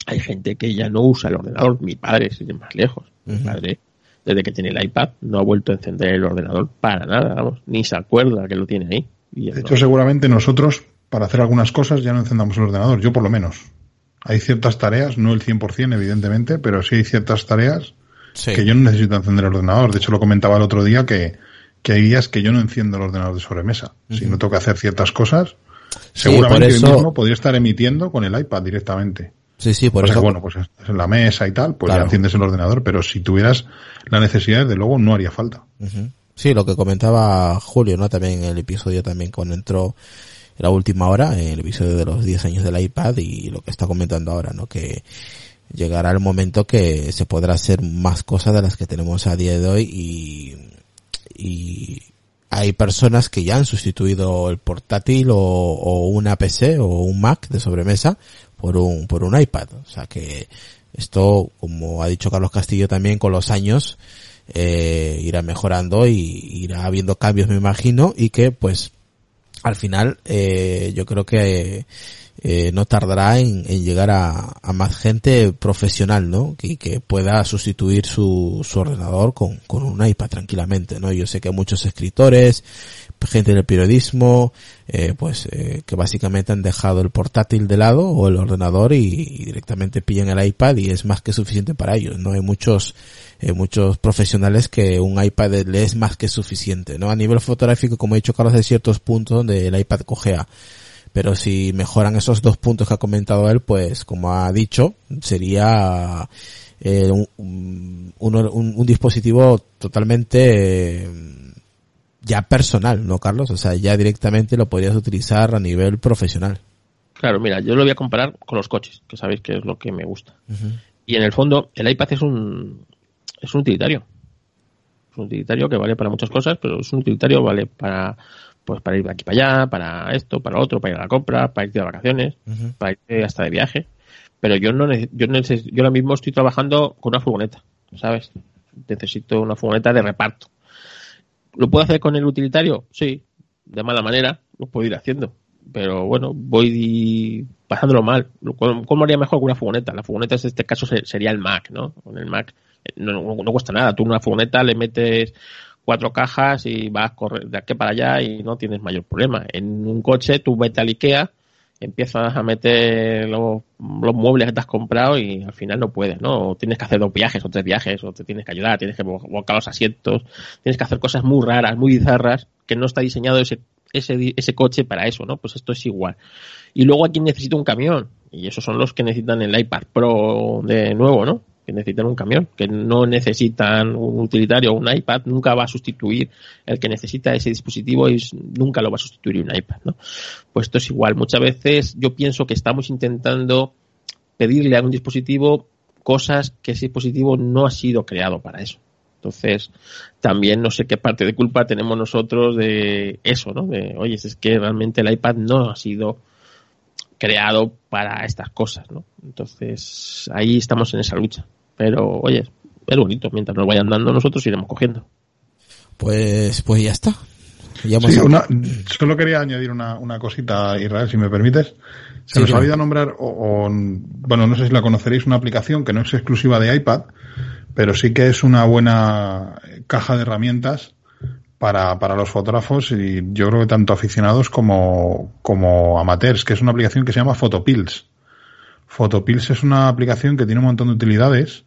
Hay gente que ya no usa el ordenador, mi padre sigue más lejos, uh -huh. mi padre desde que tiene el iPad no ha vuelto a encender el ordenador para nada, vamos, ni se acuerda que lo tiene ahí. Y de hecho, no. seguramente nosotros para hacer algunas cosas ya no encendamos el ordenador, yo por lo menos. Hay ciertas tareas, no el 100% evidentemente, pero sí hay ciertas tareas sí. que yo no necesito encender el ordenador. De hecho, lo comentaba el otro día que, que hay días que yo no enciendo el ordenador de sobremesa. Uh -huh. Si no tengo que hacer ciertas cosas, seguramente sí, eso... mismo podría estar emitiendo con el iPad directamente. Sí, sí, por o sea, eso. Que, bueno, pues en la mesa y tal, pues claro. ya enciendes el ordenador, pero si tuvieras la necesidad, desde luego no haría falta. Uh -huh. Sí, lo que comentaba Julio, ¿no? También en el episodio también cuando entró en la última hora, en el episodio de los 10 años del iPad y lo que está comentando ahora, ¿no? Que llegará el momento que se podrá hacer más cosas de las que tenemos a día de hoy y, y hay personas que ya han sustituido el portátil o, o una PC o un Mac de sobremesa por un, por un iPad. O sea que esto, como ha dicho Carlos Castillo también, con los años, eh, irá mejorando y irá habiendo cambios, me imagino, y que pues al final eh, yo creo que eh, no tardará en, en llegar a, a, más gente profesional, ¿no? Y que pueda sustituir su, su ordenador con, con un iPad tranquilamente, ¿no? Yo sé que muchos escritores, gente del periodismo, eh, pues eh, que básicamente han dejado el portátil de lado o el ordenador y, y, directamente pillan el iPad y es más que suficiente para ellos, ¿no? Hay muchos eh, muchos profesionales que un iPad le es más que suficiente, ¿no? A nivel fotográfico, como he dicho Carlos, hay ciertos puntos donde el iPad cojea pero si mejoran esos dos puntos que ha comentado él, pues como ha dicho, sería eh, un, un, un, un, dispositivo totalmente eh, ya personal, ¿no, Carlos? O sea, ya directamente lo podrías utilizar a nivel profesional. Claro, mira, yo lo voy a comparar con los coches, que sabéis que es lo que me gusta. Uh -huh. Y en el fondo, el iPad es un, es un utilitario. Es un utilitario que vale para muchas cosas, pero es un utilitario, vale para pues para ir de aquí para allá, para esto, para otro, para ir a la compra, para irte de vacaciones, uh -huh. para irte hasta de viaje. Pero yo no yo necesito, yo ahora mismo estoy trabajando con una furgoneta, ¿sabes? Necesito una furgoneta de reparto. ¿Lo puedo hacer con el utilitario? Sí, de mala manera, lo puedo ir haciendo. Pero bueno, voy pasándolo mal. ¿Cómo haría mejor con una furgoneta? La furgoneta en este caso sería el Mac, ¿no? Con el Mac eh, no, no, no cuesta nada. Tú una furgoneta le metes cuatro cajas y vas a correr de aquí para allá y no tienes mayor problema. En un coche tú vete al Ikea, empiezas a meter los, los, muebles que te has comprado y al final no puedes, ¿no? O tienes que hacer dos viajes o tres viajes, o te tienes que ayudar, tienes que volcar los asientos, tienes que hacer cosas muy raras, muy bizarras, que no está diseñado ese, ese, ese coche para eso, ¿no? Pues esto es igual. Y luego aquí necesita un camión, y esos son los que necesitan el iPad Pro de nuevo, ¿no? Que necesitan un camión, que no necesitan un utilitario un iPad, nunca va a sustituir el que necesita ese dispositivo y nunca lo va a sustituir un iPad, ¿no? Pues esto es igual. Muchas veces yo pienso que estamos intentando pedirle a un dispositivo cosas que ese dispositivo no ha sido creado para eso. Entonces, también no sé qué parte de culpa tenemos nosotros de eso, ¿no? De, oye, es que realmente el iPad no ha sido creado para estas cosas, ¿no? Entonces, ahí estamos en esa lucha. Pero, oye, es bonito. Mientras nos vayan dando, nosotros iremos cogiendo. Pues, pues ya está. Ya sí, una, solo quería añadir una, una, cosita, Israel, si me permites. Se nos ha olvidado nombrar, o, bueno, no sé si la conoceréis, una aplicación que no es exclusiva de iPad, pero sí que es una buena caja de herramientas para, para los fotógrafos y yo creo que tanto aficionados como, como amateurs, que es una aplicación que se llama Photopills. Photopills es una aplicación que tiene un montón de utilidades.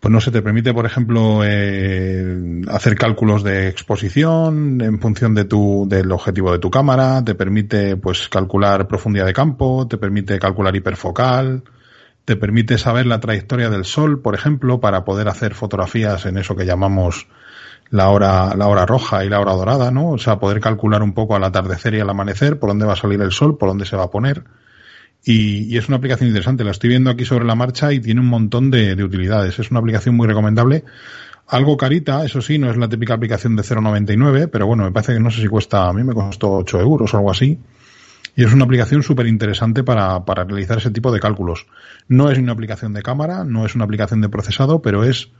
Pues no se te permite, por ejemplo, eh, hacer cálculos de exposición en función de tu, del objetivo de tu cámara, te permite, pues, calcular profundidad de campo, te permite calcular hiperfocal, te permite saber la trayectoria del sol, por ejemplo, para poder hacer fotografías en eso que llamamos la hora, la hora roja y la hora dorada, ¿no? O sea, poder calcular un poco al atardecer y al amanecer por dónde va a salir el sol, por dónde se va a poner. Y, es una aplicación interesante. La estoy viendo aquí sobre la marcha y tiene un montón de, utilidades. Es una aplicación muy recomendable. Algo carita, eso sí, no es la típica aplicación de 0,99, pero bueno, me parece que no sé si cuesta, a mí me costó 8 euros o algo así. Y es una aplicación súper interesante para, para realizar ese tipo de cálculos. No es una aplicación de cámara, no es una aplicación de procesado, pero es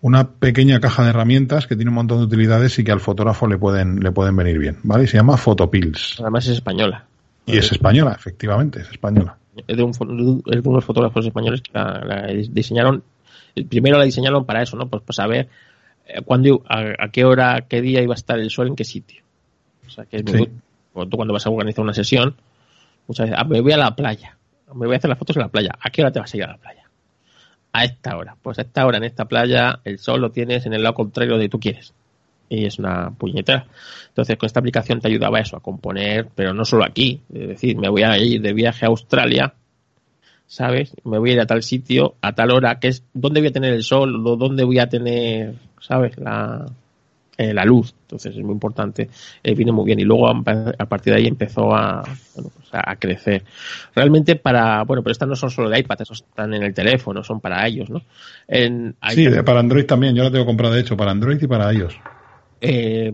una pequeña caja de herramientas que tiene un montón de utilidades y que al fotógrafo le pueden, le pueden venir bien, ¿vale? se llama Photopills. Además es española. Y es española, efectivamente, es española. Es de, unos fotógrafos españoles que la, diseñaron, primero la diseñaron para eso, ¿no? Pues para saber eh, cuándo, a, qué hora, qué día iba a estar el sol en qué sitio. O sea, que es muy, tú cuando vas a organizar una sesión, muchas veces, ah, me voy a la playa, me voy a hacer las fotos en la playa, ¿a qué hora te vas a ir a la playa? A esta hora. Pues a esta hora en esta playa el sol lo tienes en el lado contrario de tú quieres y es una puñetera. Entonces, con esta aplicación te ayudaba eso, a componer, pero no solo aquí. Es decir, me voy a ir de viaje a Australia, ¿sabes? Me voy a ir a tal sitio, a tal hora, que es dónde voy a tener el sol, o dónde voy a tener, ¿sabes? La, eh, la luz. Entonces, es muy importante. Eh, viene muy bien. Y luego, a partir de ahí, empezó a, bueno, pues a, crecer. Realmente, para, bueno, pero estas no son solo de iPad, esos están en el teléfono, son para ellos, ¿no? En, sí, para Android también. Yo la tengo comprada, de hecho, para Android y para ellos. Eh,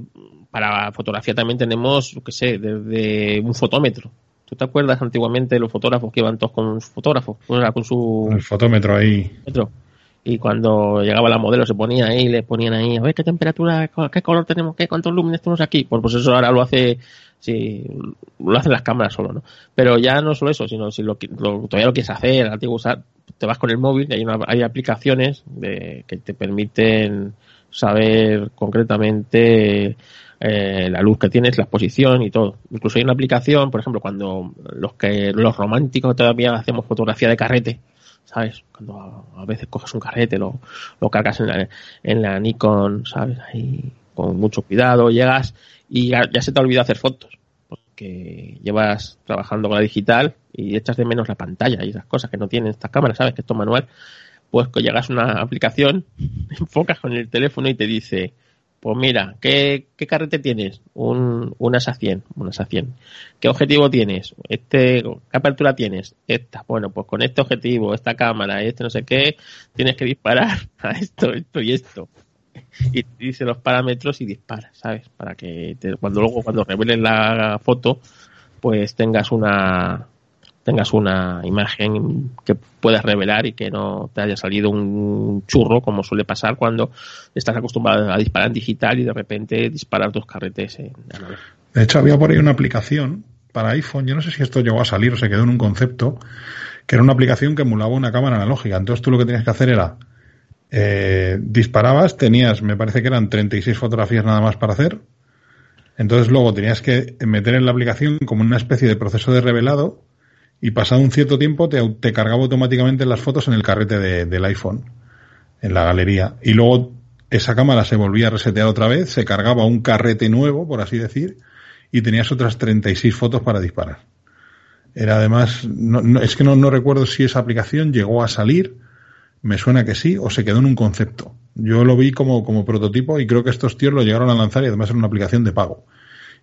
para fotografía también tenemos, qué sé, desde un fotómetro. ¿Tú te acuerdas antiguamente los fotógrafos que iban todos con su fotógrafo? Con su... El fotómetro ahí. Y cuando llegaba la modelo se ponía ahí, le ponían ahí, a ver qué temperatura, qué color tenemos, qué, cuántos lúmenes tenemos aquí. Pues, pues eso ahora lo hace, sí, lo hacen las cámaras solo, ¿no? Pero ya no solo eso, sino si lo, todavía lo quieres hacer, antiguo usar, te vas con el móvil, y hay, una, hay aplicaciones de, que te permiten saber concretamente eh, la luz que tienes, la exposición y todo. Incluso hay una aplicación, por ejemplo, cuando los que los románticos todavía hacemos fotografía de carrete, ¿sabes? Cuando a, veces coges un carrete, lo, lo cargas en la, en la Nikon, ¿sabes? Ahí con mucho cuidado, llegas y ya, se te ha olvidado hacer fotos porque llevas trabajando con la digital y echas de menos la pantalla y esas cosas que no tienen estas cámaras, ¿sabes? Que esto es manual pues que llegas a una aplicación, enfocas con el teléfono y te dice, pues mira, ¿qué, carrete tienes? Un, una SA 100, una SA 100. ¿Qué objetivo tienes? Este, ¿Qué apertura tienes? Esta. Bueno, pues con este objetivo, esta cámara, este no sé qué, tienes que disparar a esto, esto y esto. Y te dice los parámetros y disparas, ¿sabes? Para que cuando luego, cuando reveles la foto, pues tengas una, tengas una imagen que puedas revelar y que no te haya salido un churro como suele pasar cuando estás acostumbrado a disparar en digital y de repente disparar dos carretes en De hecho, había por ahí una aplicación para iPhone, yo no sé si esto llegó a salir o se quedó en un concepto, que era una aplicación que emulaba una cámara analógica. Entonces tú lo que tenías que hacer era eh, disparabas, tenías, me parece que eran 36 fotografías nada más para hacer. Entonces luego tenías que meter en la aplicación como una especie de proceso de revelado y pasado un cierto tiempo te, cargaba automáticamente las fotos en el carrete del iPhone, en la galería. Y luego esa cámara se volvía a resetear otra vez, se cargaba un carrete nuevo, por así decir, y tenías otras 36 fotos para disparar. Era además, no, es que no, no recuerdo si esa aplicación llegó a salir, Me suena que sí, o se quedó en un concepto. Yo lo vi como, como prototipo y creo que estos tíos lo llegaron a lanzar y además era una aplicación de pago.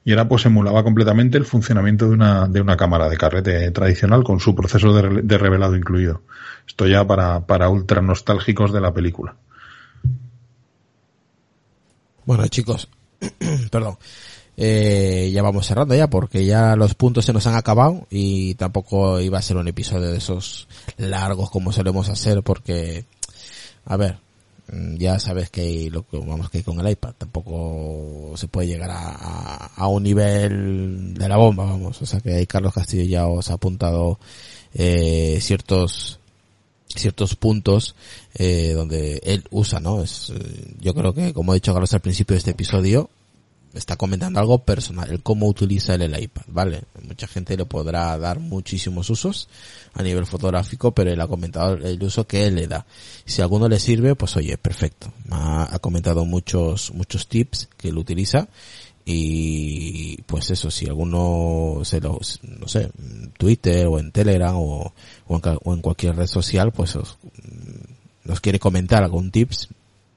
Y era pues emulaba completamente el funcionamiento de una, de una cámara de carrete tradicional con su proceso de, de revelado incluido. Esto ya para, para ultra nostálgicos de la película. Bueno, chicos, perdón. Eh, ya vamos cerrando ya porque ya los puntos se nos han acabado y tampoco iba a ser un episodio de esos largos como solemos hacer porque, a ver, ya sabes que lo que vamos que con el iPad tampoco se puede llegar a, a, un nivel de la bomba, vamos. O sea que ahí Carlos Castillo ya os ha apuntado eh, ciertos ciertos puntos eh, donde él usa, ¿no? Es, eh, yo creo que, como he dicho Carlos al principio de este episodio, está comentando algo personal, el cómo utiliza el iPad, ¿vale? Mucha gente le podrá dar muchísimos usos a nivel fotográfico, pero él ha comentado el uso que él le da. Si alguno le sirve, pues oye, perfecto. Ha, ha comentado muchos, muchos tips que él utiliza y pues eso, si alguno se lo, no sé, en Twitter o en Telegram o, o, en, o en cualquier red social, pues os, nos quiere comentar algún tips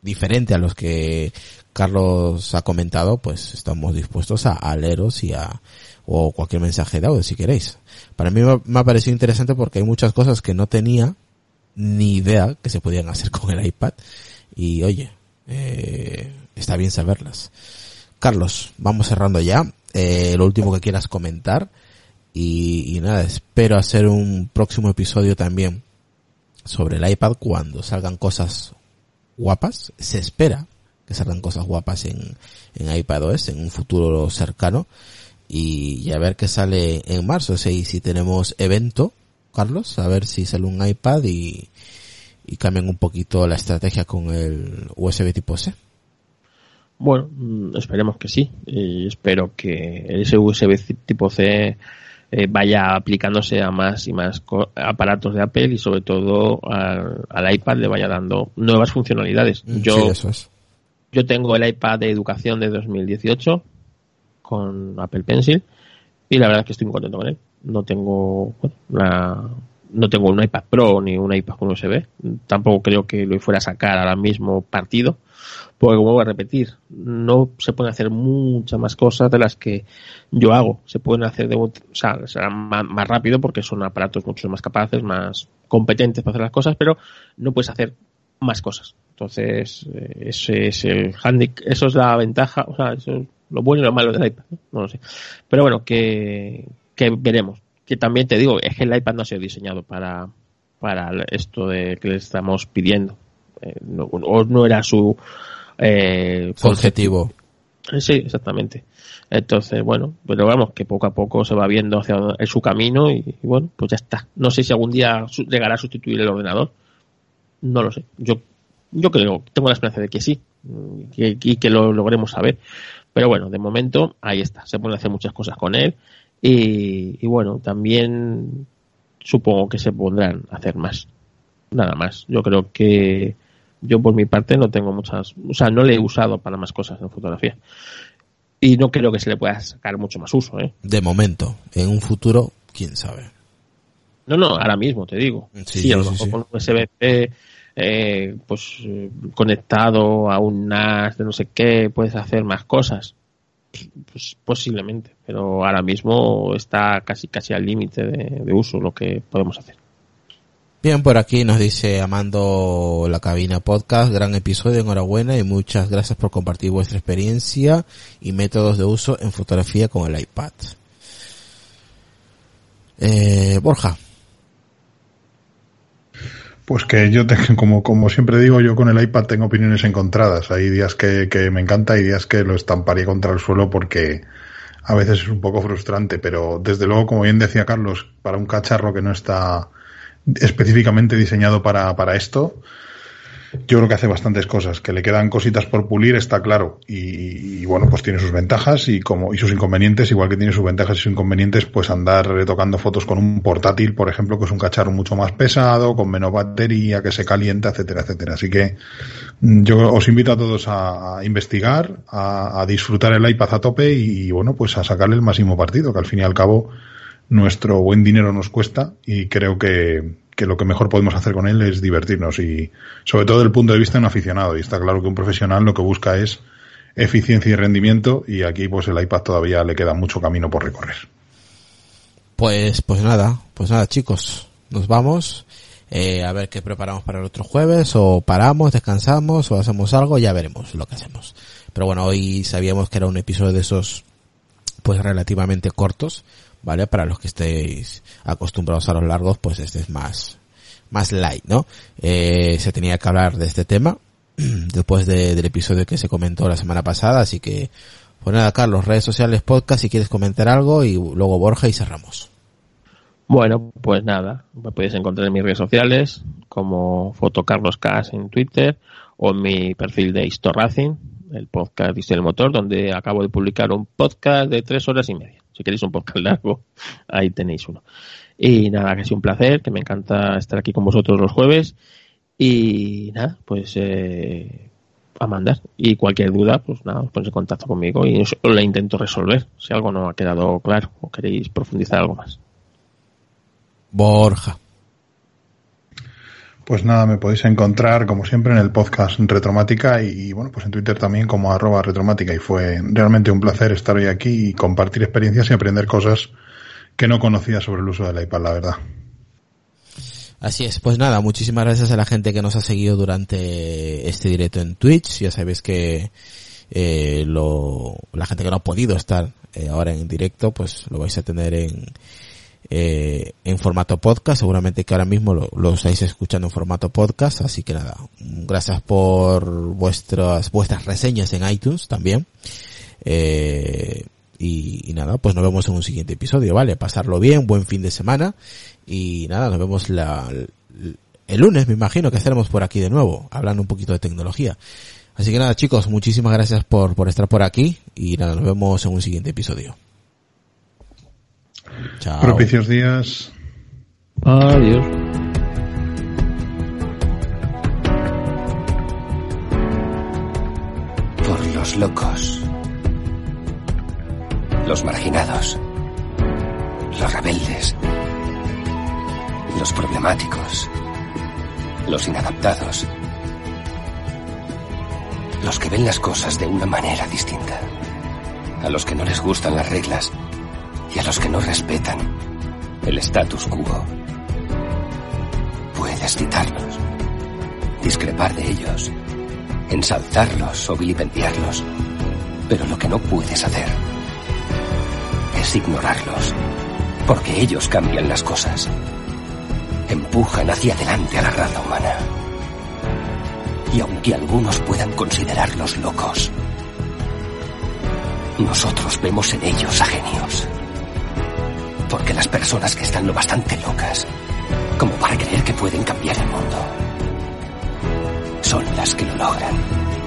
diferente a los que Carlos ha comentado, pues estamos dispuestos a, leeros y a, o cualquier mensaje de audio si queréis. Para mí me, ha parecido interesante porque hay muchas cosas que no tenía ni idea que se podían hacer con el iPad y oye, eh, está bien saberlas. Carlos, vamos cerrando ya. Eh, lo último que quieras comentar. Y, nada, espero hacer un próximo episodio también sobre el iPad cuando salgan cosas guapas. Se espera que salgan cosas guapas en, en iPadOS en un futuro cercano. Y, y, a ver qué sale en marzo. Si, si tenemos evento, Carlos, a ver si sale un iPad y, y cambian un poquito la estrategia con el USB tipo C. Bueno, mm, esperemos que sí. Y espero que ese USB tipo C eh, vaya aplicándose a más y más aparatos de Apple y sobre todo al, al iPad le vaya dando nuevas funcionalidades. Yo, sí, eso es. Yo tengo el iPad de educación de 2018 con Apple Pencil y la verdad es que estoy muy contento con él. No tengo no tengo un iPad Pro ni un iPad con USB. Tampoco creo que lo fuera a sacar ahora mismo partido porque como voy a repetir, no se pueden hacer muchas más cosas de las que yo hago. Se pueden hacer de, o sea, será más, más, rápido porque son aparatos mucho más capaces, más competentes para hacer las cosas, pero no puedes hacer más cosas. Entonces, ese es el handicap, eso es la ventaja, o sea, eso es lo bueno y lo malo del iPad, ¿no? no lo sé. Pero bueno, que, que veremos. Que también te digo, es que el iPad no ha sido diseñado para, para esto de que le estamos pidiendo. Eh, no, o no era su, eh, su objetivo. Sí, exactamente. Entonces, bueno, pero vamos, que poco a poco se va viendo hacia su camino y, y, bueno, pues ya está. No sé si algún día llegará a sustituir el ordenador. No lo sé. Yo, yo creo, tengo la esperanza de que sí y, y que lo logremos saber. Pero bueno, de momento ahí está. Se pueden hacer muchas cosas con él y, y bueno, también supongo que se podrán hacer más. Nada más. Yo creo que yo por mi parte no tengo muchas, o sea, no le he usado para más cosas en fotografía. Y no creo que se le pueda sacar mucho más uso, ¿eh? De momento, en un futuro, quién sabe. No, no, ahora mismo te digo. Sí, sí a lo mejor sí. con USB-C eh, pues conectado a un NAS de no sé qué, puedes hacer más cosas. Pues posiblemente, pero ahora mismo está casi casi al límite de, de uso lo que podemos hacer. Bien, por aquí nos dice Amando la cabina podcast, gran episodio, enhorabuena y muchas gracias por compartir vuestra experiencia y métodos de uso en fotografía con el iPad. Eh, Borja. Pues que yo, te, como, como siempre digo, yo con el iPad tengo opiniones encontradas. Hay días que, que me encanta y días que lo estamparía contra el suelo porque a veces es un poco frustrante, pero desde luego, como bien decía Carlos, para un cacharro que no está específicamente diseñado para, para esto, yo creo que hace bastantes cosas, que le quedan cositas por pulir, está claro. Y, y, bueno, pues tiene sus ventajas y como, y sus inconvenientes, igual que tiene sus ventajas y sus inconvenientes, pues andar retocando fotos con un portátil, por ejemplo, que es un cacharro mucho más pesado, con menos batería, que se calienta, etcétera, etcétera. Así que yo os invito a todos a, a investigar, a, a, disfrutar el iPad a tope y, y bueno, pues a sacarle el máximo partido, que al fin y al cabo nuestro buen dinero nos cuesta y creo que, que lo que mejor podemos hacer con él es divertirnos y sobre todo desde el punto de vista de un aficionado. Y está claro que un profesional lo que busca es eficiencia y rendimiento y aquí pues el iPad todavía le queda mucho camino por recorrer. Pues, pues nada, pues nada chicos, nos vamos. Eh, a ver qué preparamos para el otro jueves, o paramos, descansamos, o hacemos algo, ya veremos lo que hacemos. Pero bueno, hoy sabíamos que era un episodio de esos, pues relativamente cortos, ¿vale? Para los que estéis acostumbrados a los largos, pues este es más, más light, ¿no? Eh, se tenía que hablar de este tema, después del episodio que se comentó la semana pasada, así que, pues nada, Carlos, redes sociales, podcast, si quieres comentar algo, y luego Borja y cerramos. Bueno, pues nada, me podéis encontrar en mis redes sociales como Fotocarloscas en Twitter o en mi perfil de Historracing, el podcast Diesel Motor, donde acabo de publicar un podcast de tres horas y media. Si queréis un podcast largo, ahí tenéis uno. Y nada, que ha sido un placer, que me encanta estar aquí con vosotros los jueves. Y nada, pues eh, a mandar. Y cualquier duda, pues nada, os ponéis en contacto conmigo y os, la intento resolver. Si algo no ha quedado claro o queréis profundizar algo más. Borja. Pues nada, me podéis encontrar como siempre en el podcast Retromática y, bueno, pues en Twitter también como arroba retromática. Y fue realmente un placer estar hoy aquí y compartir experiencias y aprender cosas que no conocía sobre el uso del iPad, la verdad. Así es, pues nada, muchísimas gracias a la gente que nos ha seguido durante este directo en Twitch, ya sabéis que eh, lo, la gente que no ha podido estar eh, ahora en directo, pues lo vais a tener en, eh, en formato podcast. Seguramente que ahora mismo lo, estáis escuchando en formato podcast. Así que nada, gracias por vuestras, vuestras reseñas en iTunes también. Eh, y, nada, pues nos vemos en un siguiente episodio, ¿vale? Pasarlo bien, buen fin de semana. Y nada, nos vemos la, el lunes, me imagino que estaremos por aquí de nuevo, hablando un poquito de tecnología. Así que nada, chicos, muchísimas gracias por, por estar por aquí y nada, nos vemos en un siguiente episodio. Propicios días. Adiós. Por los locos. Los marginados. Los rebeldes. Los problemáticos. Los inadaptados. Los que ven las cosas de una manera distinta. A los que no les gustan las reglas y a los que no respetan el status quo. Puedes citarlos, discrepar de ellos, ensalzarlos o vilipendiarlos, pero lo que no puedes hacer es ignorarlos, porque ellos cambian las cosas, empujan hacia adelante a la raza humana. Y aunque algunos puedan considerarlos locos, nosotros vemos en ellos a genios. Porque las personas que están lo bastante locas como para creer que pueden cambiar el mundo son las que lo logran.